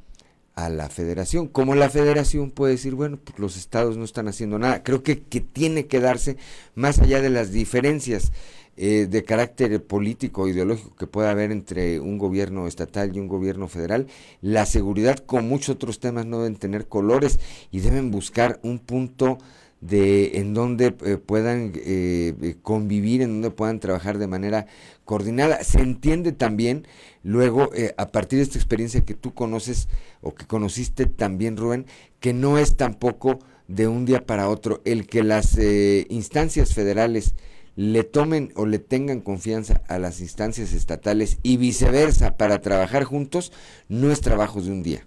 a la federación. Como la federación puede decir, bueno, pues los estados no están haciendo nada. Creo que, que tiene que darse, más allá de las diferencias eh, de carácter político o ideológico que pueda haber entre un gobierno estatal y un gobierno federal, la seguridad con muchos otros temas no deben tener colores y deben buscar un punto de en donde eh, puedan eh, convivir, en donde puedan trabajar de manera coordinada. Se entiende también luego, eh, a partir de esta experiencia que tú conoces o que conociste también, Rubén, que no es tampoco de un día para otro el que las instancias federales le tomen o le tengan confianza a las instancias estatales y viceversa para trabajar juntos, no es trabajo de un día.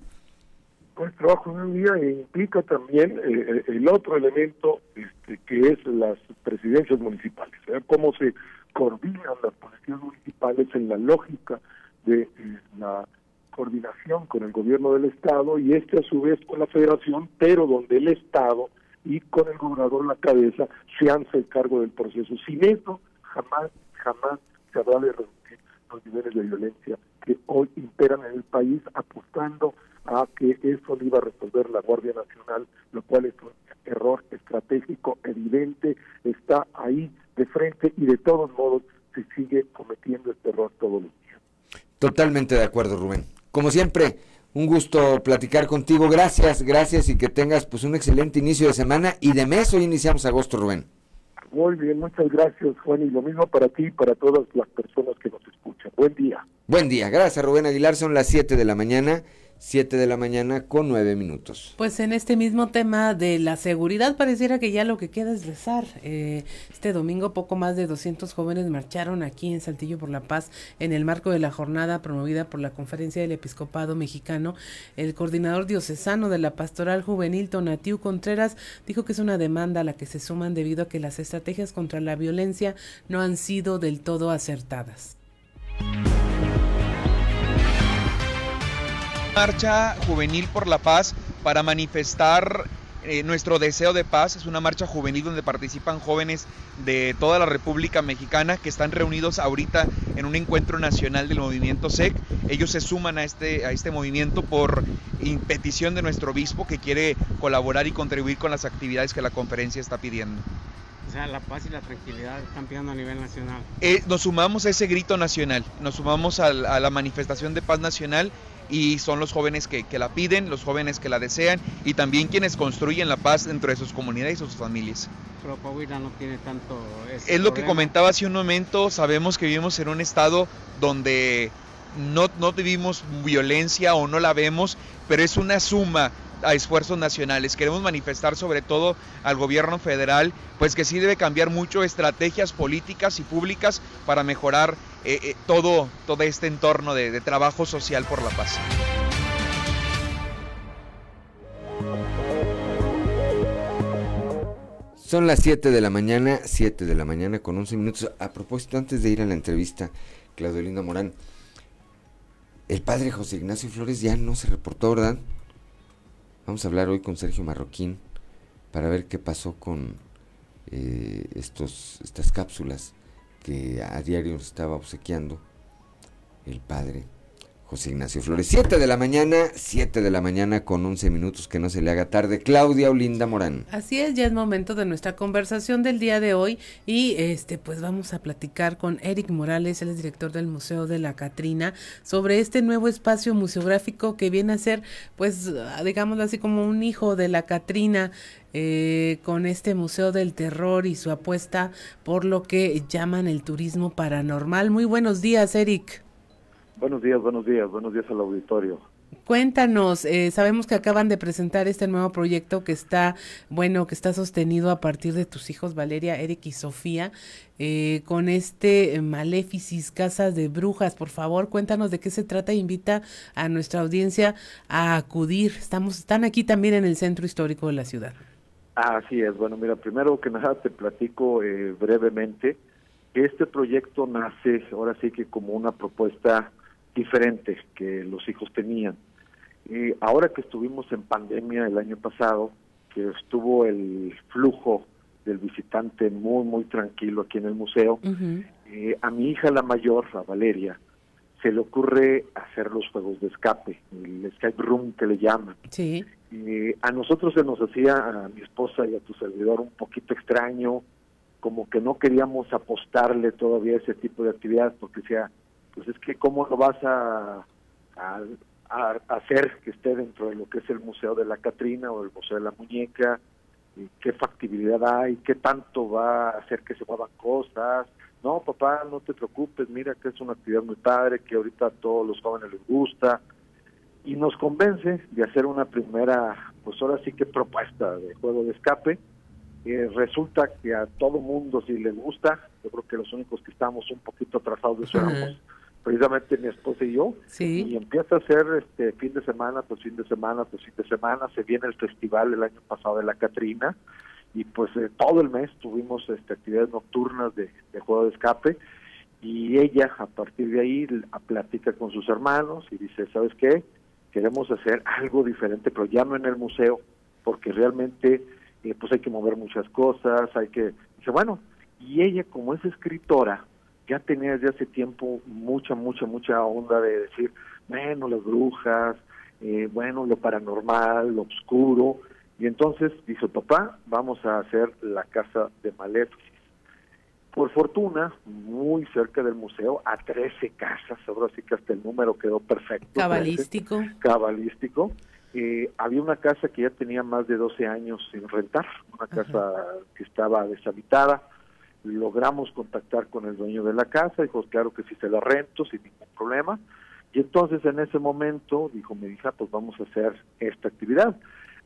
Pues trabajo en un día e implica también eh, eh, el otro elemento este, que es las presidencias municipales, cómo se coordinan las policías municipales en la lógica de eh, la coordinación con el gobierno del estado y este a su vez con la federación, pero donde el estado y con el gobernador en la cabeza se hace el cargo del proceso. Sin eso jamás, jamás se habrá de reducir los niveles de violencia que hoy imperan en el país apostando a que eso lo iba a resolver la Guardia Nacional, lo cual es un error estratégico evidente, está ahí de frente y de todos modos se sigue cometiendo este error todos los días. Totalmente de acuerdo, Rubén. Como siempre, un gusto platicar contigo. Gracias, gracias y que tengas pues un excelente inicio de semana y de mes. Hoy iniciamos agosto, Rubén. Muy bien, muchas gracias, Juan, y lo mismo para ti y para todas las personas que nos escuchan. Buen día. Buen día, gracias, Rubén Aguilar. Son las 7 de la mañana. 7 de la mañana con 9 minutos. Pues en este mismo tema de la seguridad pareciera que ya lo que queda es rezar. Eh, este domingo poco más de 200 jóvenes marcharon aquí en Saltillo por la Paz en el marco de la jornada promovida por la Conferencia del Episcopado Mexicano. El coordinador diocesano de la Pastoral Juvenil, Tonatiu Contreras, dijo que es una demanda a la que se suman debido a que las estrategias contra la violencia no han sido del todo acertadas. Marcha juvenil por la paz para manifestar eh, nuestro deseo de paz. Es una marcha juvenil donde participan jóvenes de toda la República Mexicana que están reunidos ahorita en un encuentro nacional del movimiento SEC. Ellos se suman a este, a este movimiento por petición de nuestro obispo que quiere colaborar y contribuir con las actividades que la conferencia está pidiendo. O sea, la paz y la tranquilidad están pidiendo a nivel nacional. Eh, nos sumamos a ese grito nacional, nos sumamos a, a la manifestación de paz nacional y son los jóvenes que, que, la piden, los jóvenes que la desean y también quienes construyen la paz dentro de sus comunidades y sus familias. Pero Coahuila no tiene tanto... Es lo que comentaba hace un momento, sabemos que vivimos en un estado donde no, no vivimos violencia o no la vemos, pero es una suma a esfuerzos nacionales. Queremos manifestar sobre todo al gobierno federal, pues que sí debe cambiar mucho estrategias políticas y públicas para mejorar eh, eh, todo, todo este entorno de, trabajo social por la paz. Son las 7 de la mañana, 7 de la mañana con 11 minutos. A propósito, antes de ir a la entrevista, Claudio Linda Morán, el padre José Ignacio Flores ya no se reportó, ¿verdad? Vamos a hablar hoy con Sergio Marroquín para ver qué pasó con eh, estos, estas cápsulas que a diario nos estaba obsequiando el padre José Ignacio Flores. 7 de la mañana, 7 de la mañana con 11 minutos, que no se le haga tarde. Claudia Olinda Morán. Así es, ya es momento de nuestra conversación del día de hoy y este pues vamos a platicar con Eric Morales, él es director del Museo de la Catrina, sobre este nuevo espacio museográfico que viene a ser pues digámoslo así como un hijo de la Catrina. Eh, con este Museo del Terror y su apuesta por lo que llaman el turismo paranormal. Muy buenos días, Eric. Buenos días, buenos días, buenos días al auditorio. Cuéntanos, eh, sabemos que acaban de presentar este nuevo proyecto que está, bueno, que está sostenido a partir de tus hijos Valeria, Eric y Sofía, eh, con este Maléficis, Casas de Brujas. Por favor, cuéntanos de qué se trata e invita a nuestra audiencia a acudir. Estamos, están aquí también en el centro histórico de la ciudad. Así es, bueno, mira, primero que nada te platico eh, brevemente que este proyecto nace ahora sí que como una propuesta diferente que los hijos tenían. Y ahora que estuvimos en pandemia el año pasado, que estuvo el flujo del visitante muy, muy tranquilo aquí en el museo, eh, a mi hija la mayor, a Valeria, se le ocurre hacer los juegos de escape, el escape room que le llaman. Sí. Y a nosotros se nos hacía, a mi esposa y a tu servidor, un poquito extraño, como que no queríamos apostarle todavía a ese tipo de actividades, porque decía, pues es que cómo lo vas a, a, a, hacer que esté dentro de lo que es el Museo de la Catrina o el Museo de la Muñeca, y qué factibilidad hay, qué tanto va a hacer que se muevan cosas. No, papá, no te preocupes, mira que es una actividad muy padre, que ahorita a todos los jóvenes les gusta. Y nos convence de hacer una primera, pues ahora sí que propuesta de juego de escape. Eh, resulta que a todo mundo sí le gusta, yo creo que los únicos que estamos un poquito atrasados de eso éramos precisamente mi esposa y yo, y empieza a ser este fin de semana, pues fin de semana, pues fin de semana, se viene el festival el año pasado de la Catrina, y pues eh, todo el mes tuvimos este, actividades nocturnas de, de, juego de escape, y ella a partir de ahí platica con sus hermanos y dice, ¿sabes qué? Queremos hacer algo diferente, pero ya no en el museo, porque realmente eh, pues hay que mover muchas cosas, hay que... Dice, bueno, y ella como es escritora, ya tenía desde hace tiempo mucha, mucha, mucha onda de decir, bueno, las brujas, eh, bueno, lo paranormal, lo oscuro. Y entonces dijo, papá, vamos a hacer la casa de Maléficis. Por fortuna, muy cerca del museo, a 13 casas, ahora sí que hasta el número quedó perfecto. Cabalístico. 13, cabalístico. Eh, había una casa que ya tenía más de 12 años sin rentar, una casa Ajá. que estaba deshabitada logramos contactar con el dueño de la casa, dijo, claro que sí se la rento, sin ningún problema, Y entonces en ese momento dijo mi hija, pues vamos a hacer esta actividad.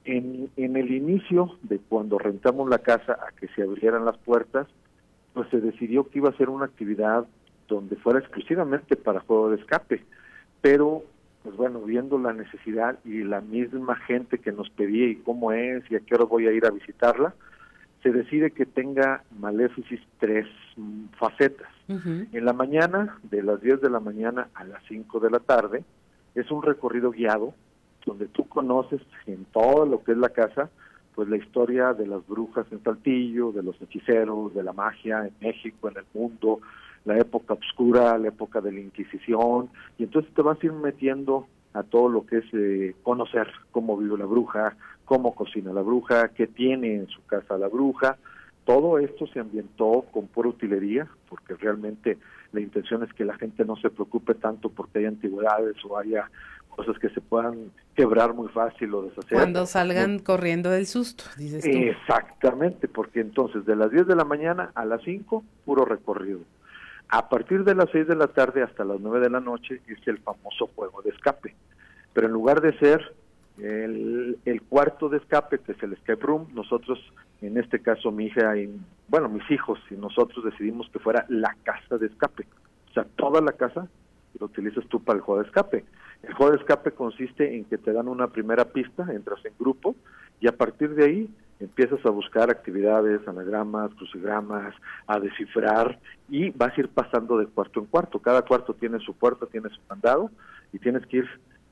En, en el inicio de cuando rentamos la casa a que se abrieran las puertas, pues se decidió que iba a ser una actividad donde fuera exclusivamente para juego de escape. Pero, pues bueno, viendo la necesidad y la misma gente que nos pedía y cómo es y a qué hora voy a ir a visitarla, se decide que tenga Maléficis tres facetas. En la mañana, de las 10 de la mañana a las 5 de la tarde, es un recorrido guiado donde tú conoces en todo lo que es la casa, pues la historia de las brujas en Saltillo, de los hechiceros, de la magia en México, en el mundo, la época oscura, la época de la Inquisición, y entonces te vas a ir metiendo a todo lo que es eh, conocer cómo vive la bruja, cómo cocina la bruja, qué tiene en su casa la bruja. Todo esto se ambientó con pura utilería, porque realmente la intención es que la gente no se preocupe tanto porque hay antigüedades o haya cosas que se puedan quebrar muy fácil o deshacer. Cuando salgan corriendo del susto, dices tú. Exactamente, porque entonces de las 10 de la mañana a las 5, puro recorrido. A partir de las 6 de la tarde hasta las 9 de la noche es el famoso juego de escape. Pero en lugar de ser el, el, cuarto de escape, que es el escape room, nosotros, en este caso mi hija y, bueno, mis hijos y nosotros decidimos que fuera la casa de escape. O sea, toda la casa lo utilizas tú para el juego de escape. El juego de escape consiste en que te dan una primera pista, entras en grupo y a partir de ahí empiezas a buscar actividades, anagramas, crucigramas, a descifrar y vas a ir pasando de cuarto en cuarto. Cada cuarto tiene su puerta, tiene su mandado y tienes que ir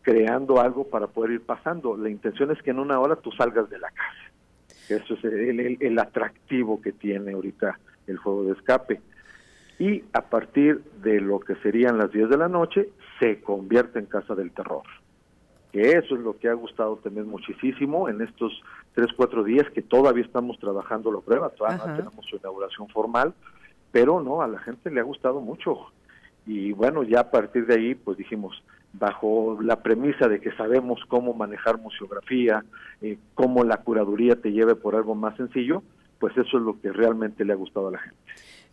creando algo para poder ir pasando. La intención es que en una hora tú salgas de la casa. Eso es el, el, atractivo que tiene ahorita el juego de escape. Y a partir de lo que serían las 10 de la noche, se convierte en casa del terror. Que eso es lo que ha gustado también muchísimo en estos 3, 4 días que todavía estamos trabajando la prueba, todavía no tenemos su inauguración formal, pero no, a la gente le ha gustado mucho. Y bueno, ya a partir de ahí, pues dijimos, bajo la premisa de que sabemos cómo manejar museografía, eh, cómo la curaduría te lleve por algo más sencillo, pues eso es lo que realmente le ha gustado a la gente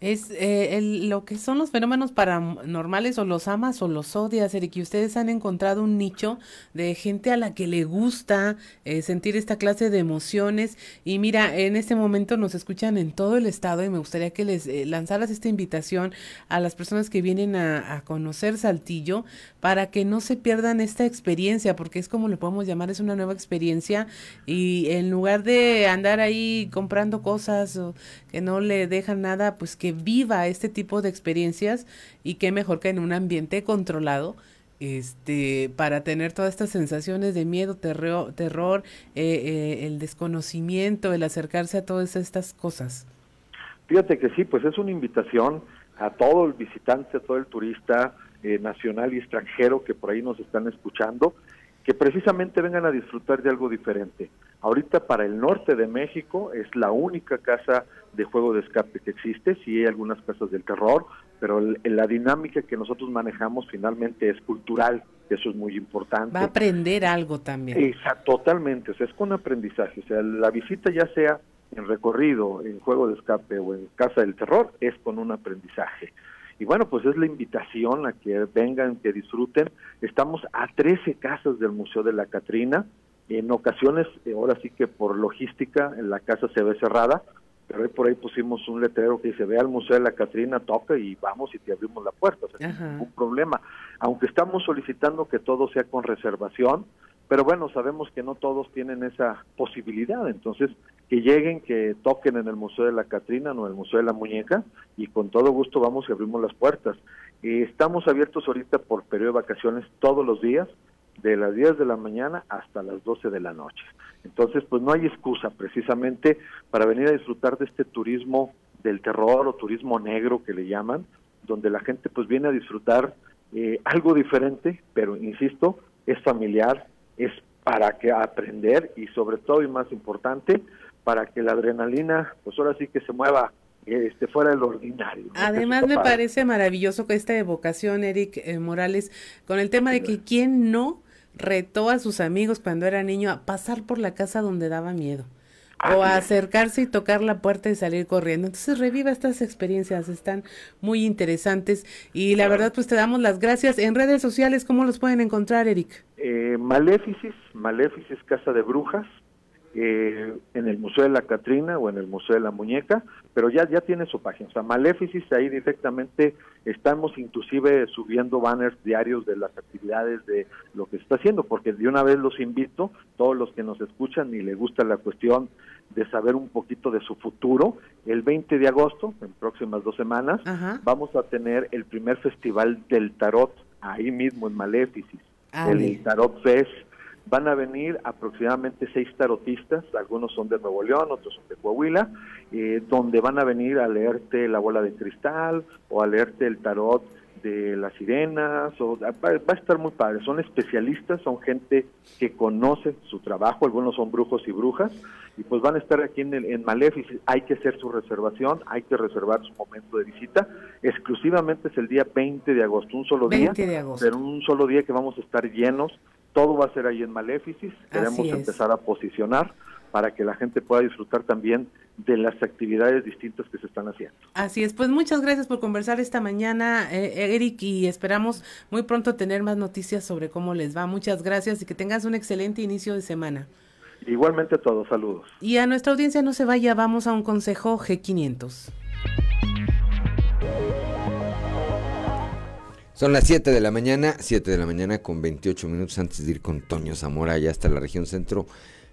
es eh, el, lo que son los fenómenos paranormales o los amas o los odias, Eric, y ustedes han encontrado un nicho de gente a la que le gusta eh, sentir esta clase de emociones. Y mira, en este momento nos escuchan en todo el estado y me gustaría que les eh, lanzaras esta invitación a las personas que vienen a, conocer Saltillo para que no se pierdan esta experiencia, porque es como le podemos llamar, es una nueva experiencia. Y en lugar de andar ahí comprando cosas o que no le dejan nada, pues que viva este tipo de experiencias y qué mejor que en un ambiente controlado este para tener todas estas sensaciones de miedo, terror, terror eh, eh, el desconocimiento, el acercarse a todas estas cosas. Fíjate que sí, pues es una invitación a todo el visitante, a todo el turista eh, nacional y extranjero que por ahí nos están escuchando, que precisamente vengan a disfrutar de algo diferente. Ahorita para el norte de México es la única casa de juego de escape que existe, sí hay algunas casas del terror, pero la dinámica que nosotros manejamos finalmente es cultural, eso es muy importante. Va a aprender algo también. Exacto, totalmente, o sea, es con aprendizaje, o sea, la visita ya sea en recorrido, en juego de escape o en casa del terror, es con un aprendizaje. Y bueno, pues es la invitación a que vengan, que disfruten. Estamos a 13 casas del Museo de la Catrina. En ocasiones, eh, ahora sí que por logística, la casa se ve cerrada, pero por ahí pusimos un letrero que dice, ve al Museo de la Catrina, toca y vamos y te abrimos la puerta, o sea, ningún problema. Aunque estamos solicitando que todo sea con reservación, pero bueno, sabemos que no todos tienen esa posibilidad, entonces que lleguen, que toquen en el Museo de la Catrina o en el Museo de la Muñeca y con todo gusto vamos y abrimos las puertas. Estamos abiertos ahorita por periodo de vacaciones todos los días, de las 10 de la mañana hasta las 12 de la noche. Entonces, pues no hay excusa precisamente para venir a disfrutar de este turismo del terror o turismo negro que le llaman, donde la gente pues viene a disfrutar eh, algo diferente, pero insisto, es familiar, es para que aprender y sobre todo y más importante, para que la adrenalina, pues ahora sí que se mueva este, fuera del ordinario. Además me parece maravilloso que esta evocación, Eric eh, Morales, con el tema de que quién no retó a sus amigos cuando era niño a pasar por la casa donde daba miedo. o acercarse y tocar la puerta y salir corriendo. Entonces reviva estas experiencias, están muy interesantes y la verdad pues te damos las gracias. En redes sociales, ¿cómo los pueden encontrar, Eric? Eh, Maléficis, Maléficis Casa de Brujas, eh, en el Museo de la Catrina o en el Museo de la Muñeca, pero ya ya tiene su página. O sea, Maléficis ahí directamente estamos inclusive subiendo banners diarios de las actividades de lo que se está haciendo, porque de una vez los invito, todos los que nos escuchan y les gusta la cuestión de saber un poquito de su futuro, el 20 de agosto, en próximas dos semanas, vamos a tener el primer festival del tarot ahí mismo en Maléficis, Ah, el Tarot Fest Van a venir aproximadamente seis tarotistas, algunos son de Nuevo León, otros son de Coahuila, eh, donde van a venir a leerte la bola de cristal o a leerte el tarot de las sirenas, o, va, va a estar muy padre. Son especialistas, son gente que conoce su trabajo, algunos son brujos y brujas, y pues van a estar aquí en, el, en Maléficis. Hay que hacer su reservación, hay que reservar su momento de visita. Exclusivamente es el día 20 de agosto, un solo 20 día, de agosto. pero un solo día que vamos a estar llenos. Todo va a ser ahí en Maléficis. Queremos empezar a posicionar para que la gente pueda disfrutar también de las actividades distintas que se están haciendo. Así es, pues muchas gracias por conversar esta mañana, eh, Eric, y esperamos muy pronto tener más noticias sobre cómo les va. Muchas gracias y que tengas un excelente inicio de semana. Igualmente a todos, saludos. Y a nuestra audiencia no se vaya, vamos a un consejo G500. Son las 7 de la mañana, 7 de la mañana con 28 minutos antes de ir con Toño Zamora allá hasta la región centro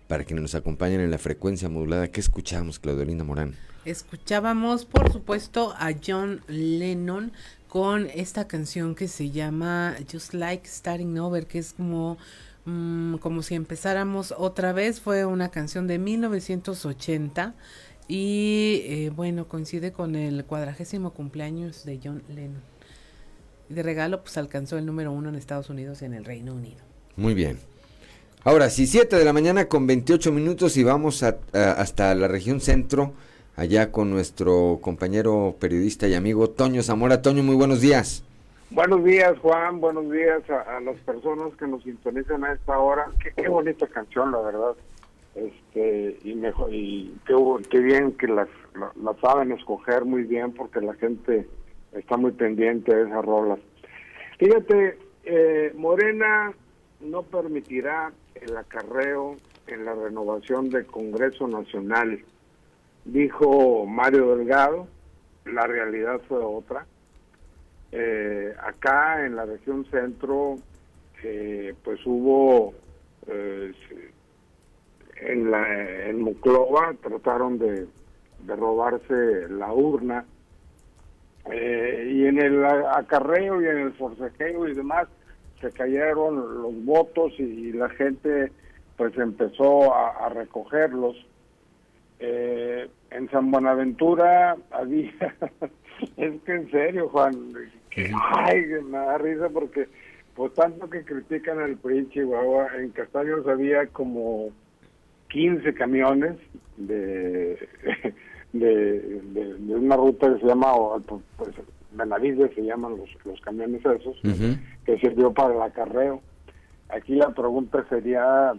para que nos acompañen en la frecuencia modulada. ¿Qué escuchamos, Claudelina Morán? Escuchábamos, por supuesto, a John Lennon con esta canción que se llama Just Like Starting Over, que es como, mm, como si empezáramos otra vez. Fue una canción de 1980 y eh, bueno, coincide con el cuadragésimo cumpleaños de John Lennon. De regalo, pues alcanzó el número uno en Estados Unidos y en el Reino Unido. Muy bien. Ahora sí, 7 de la mañana con 28 minutos y vamos a- a- hasta la región centro, allá con nuestro compañero periodista y amigo Toño Zamora. Toño, muy buenos días. Buenos días, Juan. Buenos días a, a las personas que nos sintonizan a esta hora. Qué, qué bonita canción, la verdad. Este y mejor y qué, bien que las la- las saben escoger muy bien porque la gente está muy pendiente de esas. Fíjate, eh, Morena no permitirá el acarreo en la renovación del Congreso Nacional, dijo Mario Delgado. La realidad fue otra. Eh, acá en la región centro, eh, pues hubo eh, en la en Monclova trataron de, de robarse la urna eh, y en el acarreo y en el forcejeo y demás se cayeron los votos y, la gente pues empezó a, a recogerlos. Eh, en San Buenaventura había, es que en serio Juan, que, ay, me da risa porque por tanto que critican al PRI Chihuahua, en Castaños había como 15 camiones de, de, de, de una ruta que se llama, pues, Benavides se llaman los, los camiones esos, que sirvió para el acarreo. Aquí la pregunta sería a,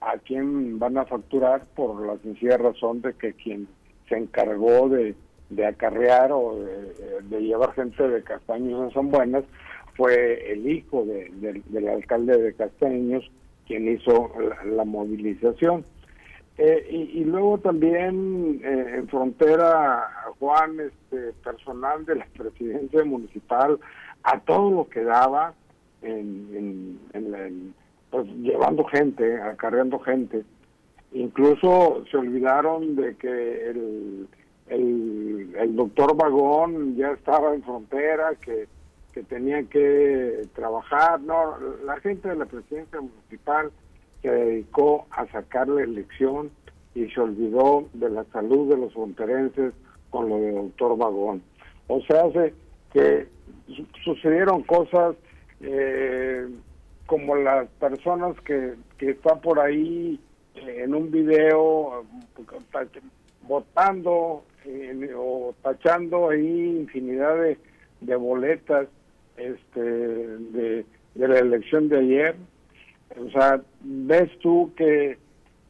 a quién van a facturar por la sencilla razón de que quien se encargó de, de acarrear o de, llevar gente de Castaños a San Buenas fue el hijo de- del- del alcalde de Castaños quien hizo la, la movilización. Eh, y, y luego también eh, en frontera, Juan, este personal de la presidencia municipal, a todo lo que daba, en, en- en pues llevando gente, acarreando gente. Incluso se olvidaron de que el, el, el doctor Vagón ya estaba en frontera, que, que tenía que trabajar. No, la gente de la presidencia municipal se dedicó a sacar la elección y se olvidó de la salud de los fronterenses con lo de doctor Vagón. O sea, hace que su- sucedieron cosas eh, como las personas que, que están por ahí eh, en un video votando o tachando ahí infinidad de, de boletas este de la elección de ayer o sea ves tú que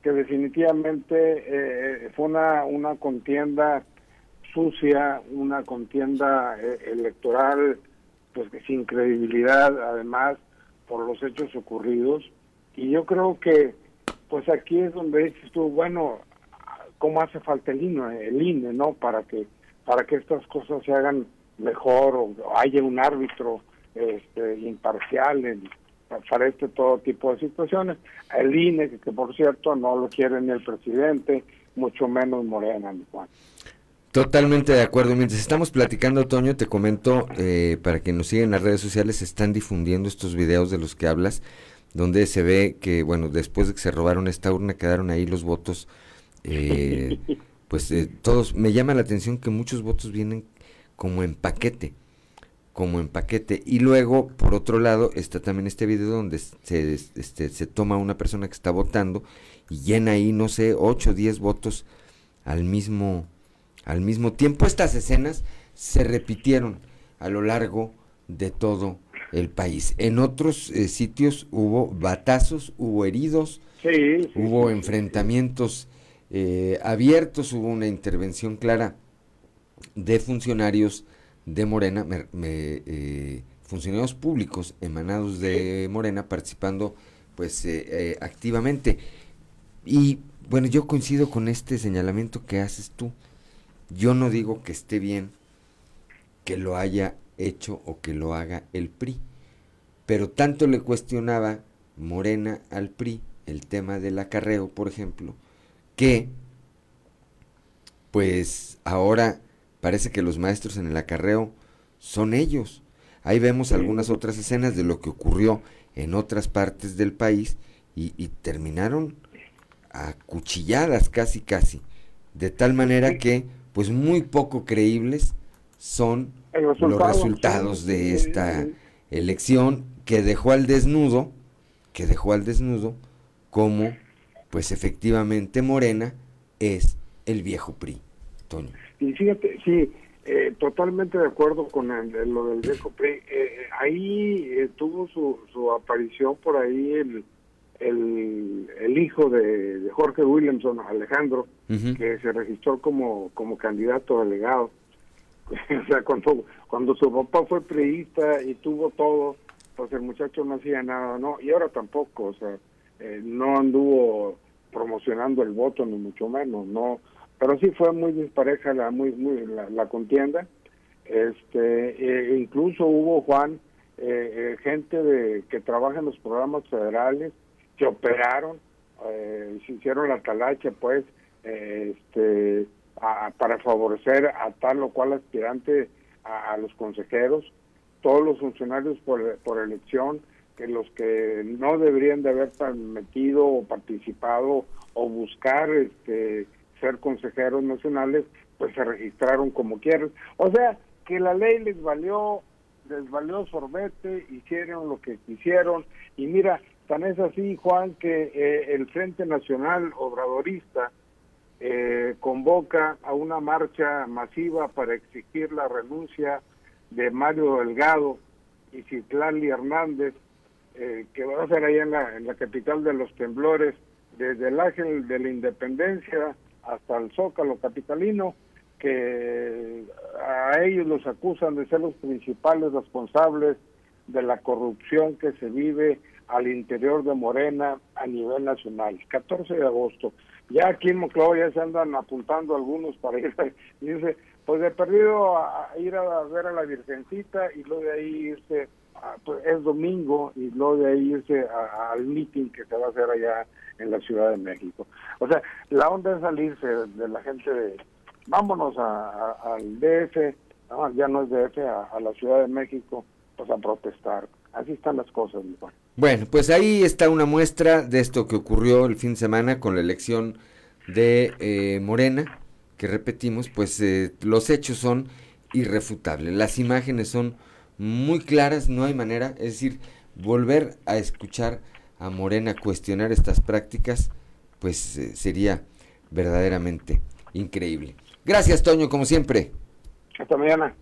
que definitivamente eh, fue una, una contienda sucia, una contienda eh, electoral pues sin credibilidad además por los hechos ocurridos y yo creo que pues aquí es donde dices tú, bueno, cómo hace falta el INE, el INE, ¿no? Para que para que estas cosas se hagan mejor o, haya un árbitro este, imparcial en, para este todo tipo de situaciones. El INE, que, por cierto no lo quiere ni el presidente, mucho menos Morena, mi Juan. Totalmente de acuerdo. Mientras estamos platicando, Toño, te comento, eh, para que nos sigan en las redes sociales, se están difundiendo estos videos de los que hablas, donde se ve que, bueno, después de que se robaron esta urna, quedaron ahí los votos eh, pues eh, todos, me llama la atención que muchos votos vienen como en paquete, como en paquete. Y luego, por otro lado, está también este video donde se, este, se toma una persona que está votando y llena ahí, no sé, 8 o 10 votos al mismo, al mismo tiempo. Estas escenas se repitieron a lo largo de todo el país. En otros eh, sitios hubo batazos, hubo heridos, hubo enfrentamientos eh, abiertos, hubo una intervención clara de funcionarios de Morena, eh, funcionarios públicos emanados de Morena participando pues eh, activamente. Y bueno, yo coincido con este señalamiento que haces tú. Yo no digo que esté bien que lo haya hecho o que lo haga el PRI, pero tanto le cuestionaba Morena al PRI el tema del acarreo, por ejemplo, que pues ahora parece que los maestros en el acarreo son ellos. Ahí vemos algunas otras escenas de lo que ocurrió en otras partes del país y, terminaron a cuchilladas casi casi, de tal manera que pues muy poco creíbles son los resultados de esta elección que dejó al desnudo, que dejó al desnudo como pues efectivamente Morena es el viejo PRI, Toño. Y fíjate, sí, eh, totalmente de acuerdo con lo del viejo PRI. Eh, eh, ahí tuvo su, su aparición por ahí el, el, hijo de, Jorge Williamson, Alejandro, que se registró como, como candidato delegado. o sea, cuando, cuando su papá fue priista y tuvo todo, pues el muchacho no hacía nada, ¿no? Y ahora tampoco, o sea, eh, no anduvo promocionando el voto ni mucho menos, no, pero sí fue muy dispareja la muy, muy la, contienda. Este, e incluso hubo Juan eh, eh, gente de que trabaja en los programas federales que operaron, se hicieron la talacha, pues, este, para favorecer a tal o cual aspirante a, a los consejeros, todos los funcionarios por, por elección que los que no deberían de haber metido o participado o buscar este ser consejeros nacionales, pues se registraron como quieran. O sea, que la ley les valió, les valió sorbete, hicieron lo que quisieron. Y mira, tan es así, Juan, que eh, el Frente Nacional Obradorista eh, convoca a una marcha masiva para exigir la renuncia de Mario Delgado y Citlali Hernández eh, que va a ser allá en la, en la capital de los temblores, desde el Ángel de la Independencia hasta el Zócalo capitalino, que a ellos los acusan de ser los principales responsables de la corrupción que se vive al interior de Morena a nivel nacional. 14 de agosto. Ya aquí en Moclova ya se andan apuntando algunos para ir. Dice, pues he perdido a, ir a ver a la Virgencita y luego de ahí irse pues es domingo y luego de ahí irse al meeting que se va a hacer allá en la Ciudad de México. O sea, la onda es salirse de la gente de, vámonos al DF, ya no es DF, a, la Ciudad de México, pues a protestar. Así están las cosas, mi Bueno, pues ahí está una muestra de esto que ocurrió el fin de semana con la elección de eh, Morena, que repetimos, pues eh, los hechos son irrefutables, las imágenes son muy claras, no hay manera, es decir, volver a escuchar a Morena cuestionar estas prácticas, pues eh, sería verdaderamente increíble. Gracias, Toño, como siempre. Hasta mañana.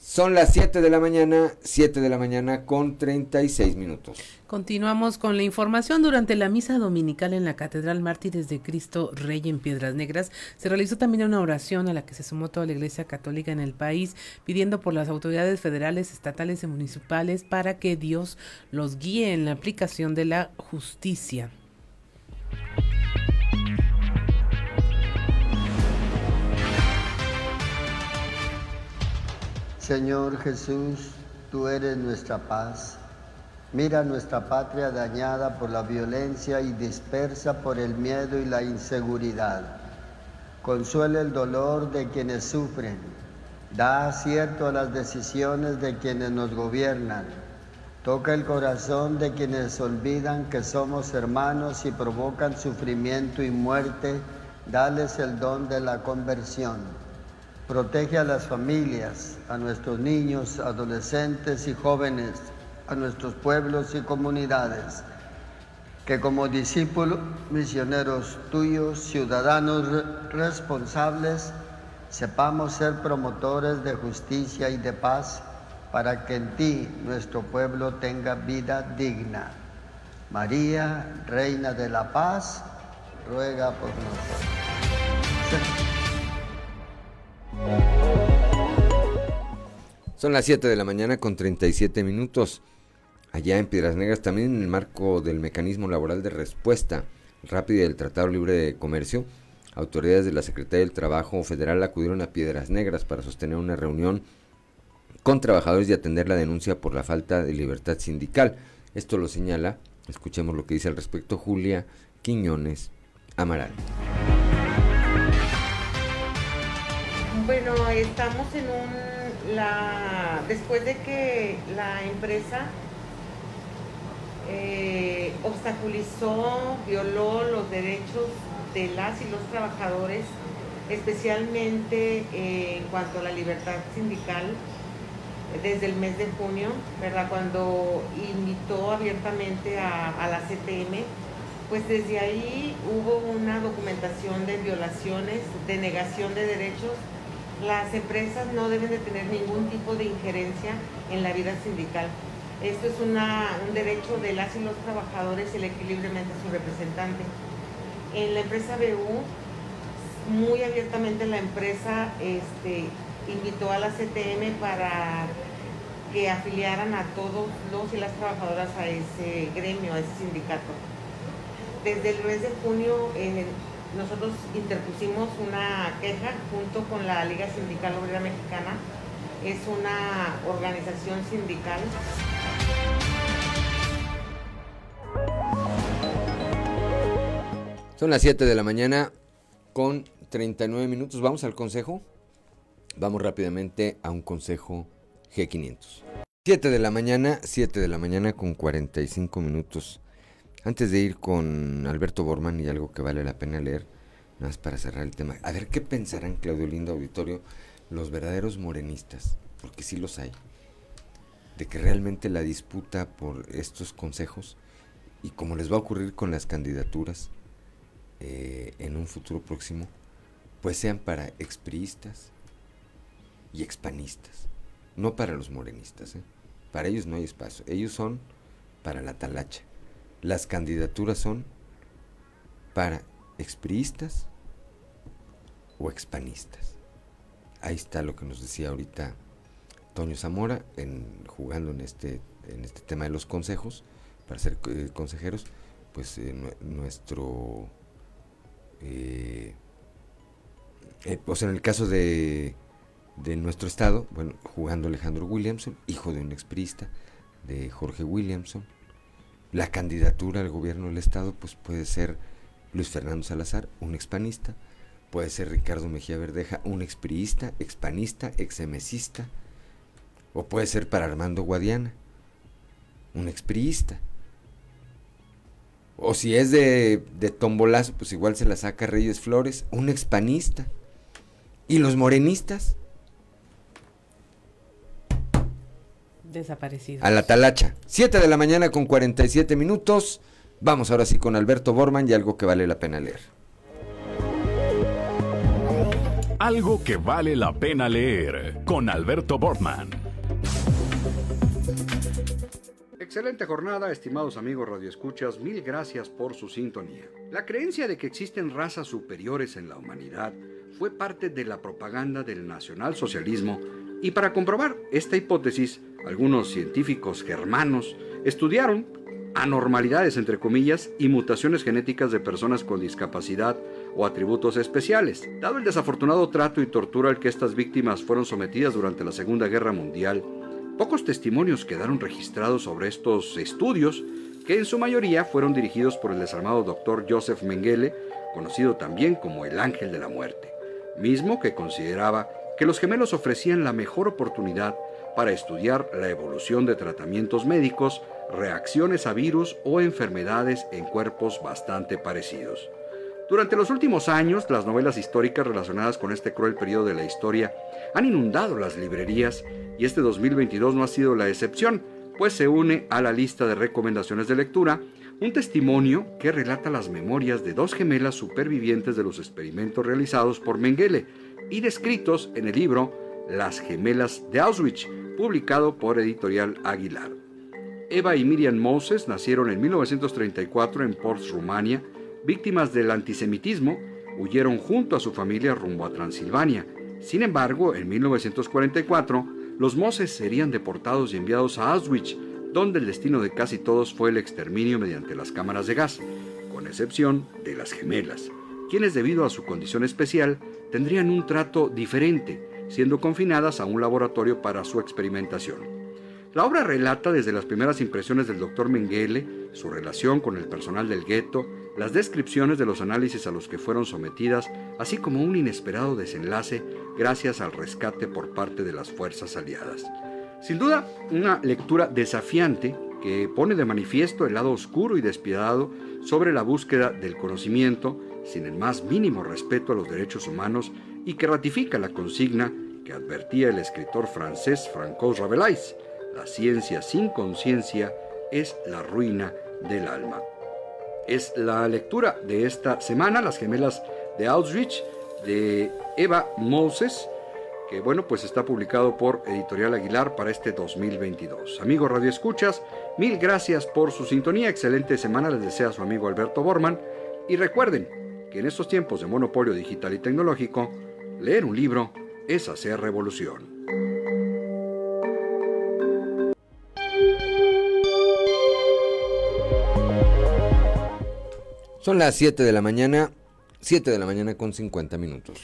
Son las 7 de la mañana, 7 de la mañana con 36 minutos. Continuamos con la información. Durante la misa dominical en la Catedral Mártires de Cristo Rey en Piedras Negras, se realizó también una oración a la que se sumó toda la Iglesia Católica en el país, pidiendo por las autoridades federales, estatales y municipales para que Dios los guíe en la aplicación de la justicia. Señor Jesús, tú eres nuestra paz. Mira nuestra patria dañada por la violencia y dispersa por el miedo y la inseguridad. Consuela el dolor de quienes sufren. Da acierto a las decisiones de quienes nos gobiernan. Toca el corazón de quienes olvidan que somos hermanos y provocan sufrimiento y muerte. Dales el don de la conversión. Protege a las familias, a nuestros niños, adolescentes y jóvenes, a nuestros pueblos y comunidades, que como discípulos misioneros tuyos, ciudadanos responsables, sepamos ser promotores de justicia y de paz para que en ti nuestro pueblo tenga vida digna. María, Reina de la Paz, ruega por nosotros. Son las 7 de la mañana con 37 minutos. Allá en Piedras Negras, también en el marco del mecanismo laboral de respuesta rápida del Tratado Libre de Comercio, autoridades de la Secretaría del Trabajo Federal acudieron a Piedras Negras para sostener una reunión con trabajadores y atender la denuncia por la falta de libertad sindical. Esto lo señala, escuchemos lo que dice al respecto Julia Quiñones Amaral. Bueno, estamos en un... La, después de que la empresa eh, obstaculizó, violó los derechos de las y los trabajadores, especialmente en cuanto a la libertad sindical, desde el mes de junio, ¿verdad? Cuando invitó abiertamente a, a la CTM, pues desde ahí hubo una documentación de violaciones, de negación de derechos las empresas no deben de tener ningún tipo de injerencia en la vida sindical. Esto es un derecho de las y los trabajadores elegir libremente a su representante. En la empresa BU, muy abiertamente la empresa este, invitó a la CTM para que afiliaran a todos los y las trabajadoras a ese gremio, a ese sindicato. Desde el mes de junio, en nosotros interpusimos una queja junto con la Liga Sindical Obrera Mexicana. Es una organización sindical. Son las 7 de la mañana con 39 minutos. Vamos al consejo. Vamos rápidamente a un consejo G500. 7 de la mañana, 7 de la mañana con 45 minutos. Antes de ir con Alberto Borman y algo que vale la pena leer, nada más para cerrar el tema. A ver qué pensarán, Claudio Lindo Auditorio, los verdaderos morenistas, porque sí los hay, de que realmente la disputa por estos consejos, y como les va a ocurrir con las candidaturas eh, en un futuro próximo, pues sean para expriistas y expanistas, no para los morenistas. ¿eh? Para ellos no hay espacio, ellos son para la talacha las candidaturas son para expriistas o expanistas. Ahí está lo que nos decía ahorita Toño Zamora en, jugando en este, en este tema de los consejos, para ser eh, consejeros, pues eh, nuestro... Pues en el caso de, de nuestro estado, bueno, jugando Alejandro Williamson, hijo de un expriista, de Jorge Williamson, la candidatura al gobierno del Estado pues puede ser Luis Fernando Salazar, un expanista, puede ser Ricardo Mejía Verdeja, un expriista, expanista, exemesista, o puede ser para Armando Guadiana, un expriista. O si es de, de tombolazo, pues igual se la saca Reyes Flores, un expanista. ¿Y los morenistas? Desaparecido. A la talacha. 7 de la mañana con 47 minutos. Vamos ahora sí con Alberto Borman y algo que vale la pena leer. Algo que vale la pena leer con Alberto Bortman. Excelente jornada, estimados amigos radioescuchas, mil gracias por su sintonía. La creencia de que existen razas superiores en la humanidad fue parte de la propaganda del nacionalsocialismo y para comprobar esta hipótesis, algunos científicos germanos estudiaron anormalidades entre comillas y mutaciones genéticas de personas con discapacidad o atributos especiales. Dado el desafortunado trato y tortura al que estas víctimas fueron sometidas durante la Segunda Guerra Mundial, pocos testimonios quedaron registrados sobre estos estudios que en su mayoría fueron dirigidos por el desarmado doctor Joseph Mengele, conocido también como el Ángel de la Muerte, mismo que consideraba que los gemelos ofrecían la mejor oportunidad para estudiar la evolución de tratamientos médicos, reacciones a virus o enfermedades en cuerpos bastante parecidos. Durante los últimos años, las novelas históricas relacionadas con este cruel periodo de la historia han inundado las librerías y este 2022 no ha sido la excepción, pues se une a la lista de recomendaciones de lectura un testimonio que relata las memorias de dos gemelas supervivientes de los experimentos realizados por Mengele y descritos en el libro Las gemelas de Auschwitz, publicado por Editorial Aguilar. Eva y Miriam Moses nacieron en 1934 en Ports, Rumania. Víctimas del antisemitismo, huyeron junto a su familia rumbo a Transilvania. Sin embargo, en 1944, los Moses serían deportados y enviados a Auschwitz, donde el destino de casi todos fue el exterminio mediante las cámaras de gas, con excepción de las gemelas, quienes debido a su condición especial tendrían un trato diferente, siendo confinadas a un laboratorio para su experimentación. La obra relata desde las primeras impresiones del doctor Mengele, su relación con el personal del gueto, las descripciones de los análisis a los que fueron sometidas, así como un inesperado desenlace gracias al rescate por parte de las fuerzas aliadas. Sin duda, una lectura desafiante que pone de manifiesto el lado oscuro y despiadado sobre la búsqueda del conocimiento sin el más mínimo respeto a los derechos humanos y que ratifica la consigna que advertía el escritor francés Francois Rabelais, la ciencia sin conciencia es la ruina del alma. Es la lectura de esta semana, Las gemelas de Auschwitz, de Eva Moses, que bueno, pues está publicado por Editorial Aguilar para este 2022. Amigos Radio Escuchas, mil gracias por su sintonía, excelente semana les desea su amigo Alberto Borman y recuerden que en estos tiempos de monopolio digital y tecnológico, leer un libro es hacer revolución. Son las 7 de la mañana, 7 de la mañana con 50 minutos.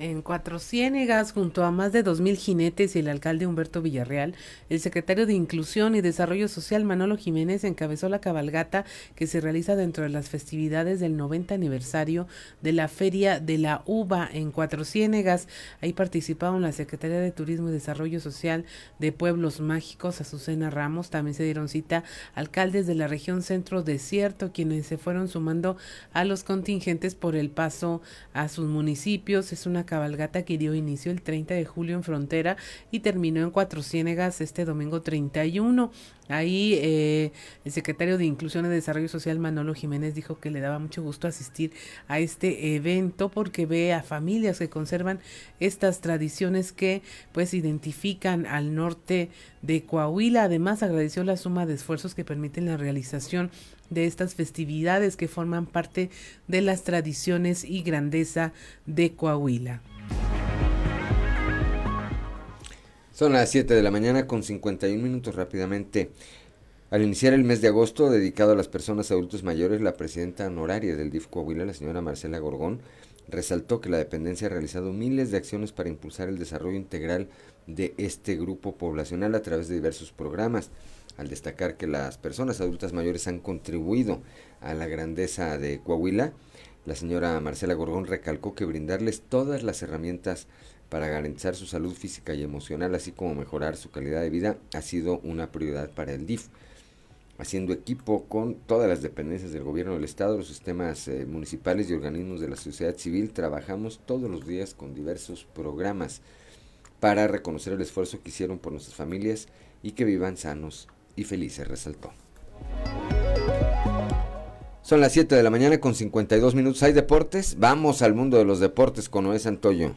En Cuatro Ciénegas, junto a más de 2.000 jinetes y el alcalde Humberto Villarreal, el secretario de Inclusión y Desarrollo Social Manolo Jiménez encabezó la cabalgata que se realiza dentro de las festividades del 90 aniversario de la Feria de la Uva en Cuatro Ciénegas. Ahí participaron la Secretaría de Turismo y Desarrollo Social de Pueblos Mágicos, Azucena Ramos. También se dieron cita alcaldes de la región Centro Desierto, quienes se fueron sumando a los contingentes por el paso a sus municipios. Es una cabalgata que dio inicio el 30 de julio en Frontera y terminó en Cuatro Ciénegas este domingo 31. Ahí eh, el secretario de Inclusión y Desarrollo Social Manolo Jiménez dijo que le daba mucho gusto asistir a este evento porque ve a familias que conservan estas tradiciones que pues identifican al norte de Coahuila. Además agradeció la suma de esfuerzos que permiten la realización de estas festividades que forman parte de las tradiciones y grandeza de Coahuila. Son las 7 de la mañana con 51 minutos rápidamente. Al iniciar el mes de agosto dedicado a las personas adultos mayores, la presidenta honoraria del DIF Coahuila, la señora Marcela Gorgón, resaltó que la dependencia ha realizado miles de acciones para impulsar el desarrollo integral de este grupo poblacional a través de diversos programas, al destacar que las personas adultas mayores han contribuido a la grandeza de Coahuila, la señora Marcela Gorgón recalcó que brindarles todas las herramientas para garantizar su salud física y emocional, así como mejorar su calidad de vida, ha sido una prioridad para el DIF. Haciendo equipo con todas las dependencias del gobierno del Estado, los sistemas eh, municipales y organismos de la sociedad civil, trabajamos todos los días con diversos programas para reconocer el esfuerzo que hicieron por nuestras familias y que vivan sanos y felices, resaltó. Son las 7 de la mañana con 52 minutos. ¿Hay deportes? Vamos al mundo de los deportes con Noé Santoyo.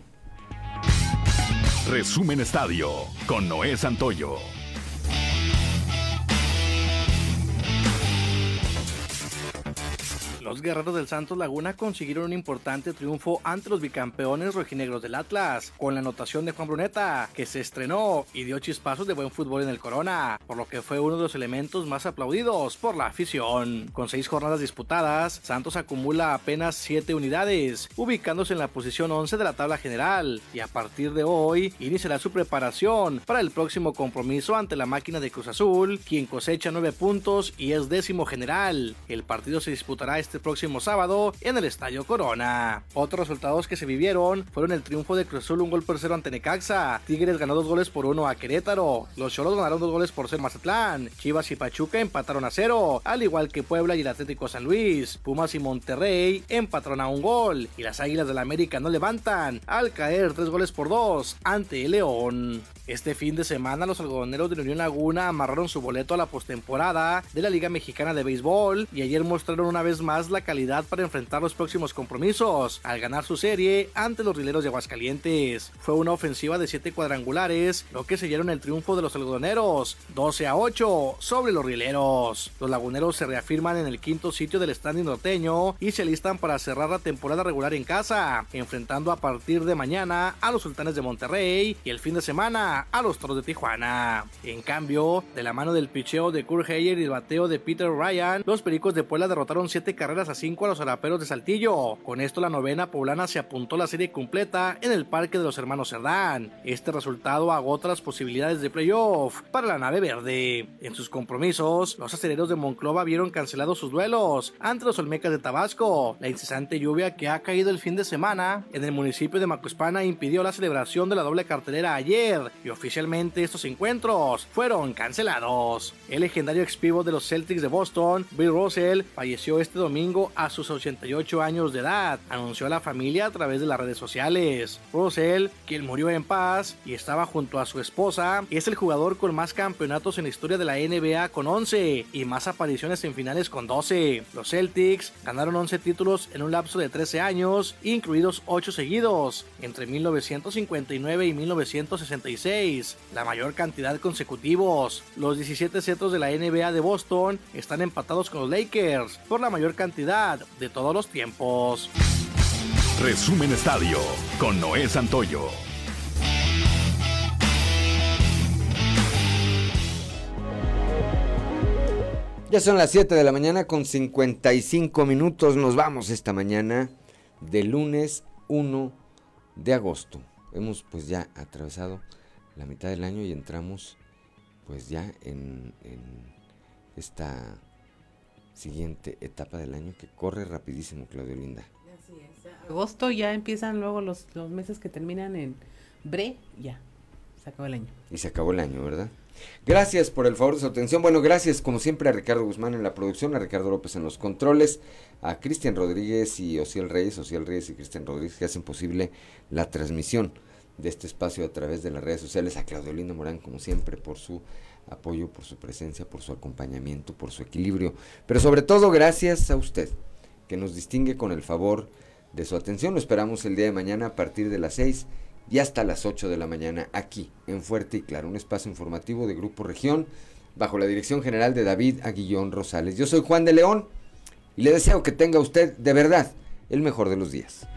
Resumen Estadio con Noé Santoyo. Los guerreros del Santos Laguna consiguieron un importante triunfo ante los bicampeones rojinegros del Atlas, con la anotación de Juan Bruneta, que se estrenó y dio chispazos de buen fútbol en el Corona, por lo que fue uno de los elementos más aplaudidos por la afición. Con seis jornadas disputadas, Santos acumula apenas siete unidades, ubicándose en la posición 11 de la tabla general, y a partir de hoy iniciará su preparación para el próximo compromiso ante la máquina de Cruz Azul, quien cosecha nueve puntos y es décimo general. El partido se disputará este próximo sábado en el Estadio Corona. Otros resultados que se vivieron fueron el triunfo de Cruz Azul un gol por cero ante Necaxa, Tigres ganó dos goles por uno a Querétaro, los Cholos ganaron dos goles por ser Mazatlán, Chivas y Pachuca empataron a cero, al igual que Puebla y el Atlético San Luis, Pumas y Monterrey empataron a un gol. Y las Águilas del la América no levantan al caer tres goles por dos ante el León. Este fin de semana los algodoneros de la Unión Laguna amarraron su boleto a la postemporada de la Liga Mexicana de Béisbol y ayer mostraron una vez más la calidad para enfrentar los próximos compromisos al ganar su serie ante los rileros de Aguascalientes. Fue una ofensiva de 7 cuadrangulares, lo que sellaron el triunfo de los algodoneros 12 a 8 sobre los rileros. Los laguneros se reafirman en el quinto sitio del standing norteño y se listan para cerrar la temporada regular en casa, enfrentando a partir de mañana a los sultanes de Monterrey y el fin de semana a los Toros de Tijuana. En cambio, de la mano del picheo de Kurt Heyer y el bateo de Peter Ryan, los Pericos de Puebla derrotaron 7 carreras a 5 a los Araperos de Saltillo. Con esto la novena poblana se apuntó la serie completa en el Parque de los Hermanos Cerdán. Este resultado agota las posibilidades de playoff para la nave verde. En sus compromisos, los aceleros de Monclova vieron cancelados sus duelos ante los Olmecas de Tabasco. La incesante lluvia que ha caído el fin de semana en el municipio de Macuspana impidió la celebración de la doble cartelera ayer y oficialmente estos encuentros fueron cancelados. El legendario expivo de los Celtics de Boston, Bill Russell, falleció este domingo a sus 88 años de edad, anunció a la familia a través de las redes sociales. Russell, quien murió en paz y estaba junto a su esposa, es el jugador con más campeonatos en la historia de la NBA con 11 y más apariciones en finales con 12. Los Celtics ganaron 11 títulos en un lapso de 13 años, incluidos 8 seguidos, entre 1959 y 1966 la mayor cantidad consecutivos. Los 17 centros de la NBA de Boston están empatados con los Lakers por la mayor cantidad de todos los tiempos. Resumen Estadio con Noé Santoyo. Ya son las 7 de la mañana con 55 minutos. Nos vamos esta mañana de lunes 1 de agosto. Hemos pues ya atravesado la mitad del año y entramos pues ya en, esta siguiente etapa del año que corre rapidísimo, Claudio Linda. Así es. Agosto ya empiezan luego los, los meses que terminan en bre, ya, se acabó el año. Y se acabó el año, ¿verdad? Gracias por el favor de su atención. Bueno, gracias como siempre a Ricardo Guzmán en la producción, a Ricardo López en los controles, a Cristian Rodríguez y Ociel Reyes, Ociel Reyes y Cristian Rodríguez que hacen posible la transmisión de este espacio a través de las redes sociales, a Claudio Lindo Morán, como siempre, por su apoyo, por su presencia, por su acompañamiento, por su equilibrio, pero sobre todo gracias a usted, que nos distingue con el favor de su atención. Lo esperamos el día de mañana a partir de las 6 y hasta las 8 de la mañana aquí, en Fuerte y Claro, un espacio informativo de Grupo Región, bajo la dirección general de David Aguillón Rosales. Yo soy Juan de León y le deseo que tenga usted de verdad el mejor de los días.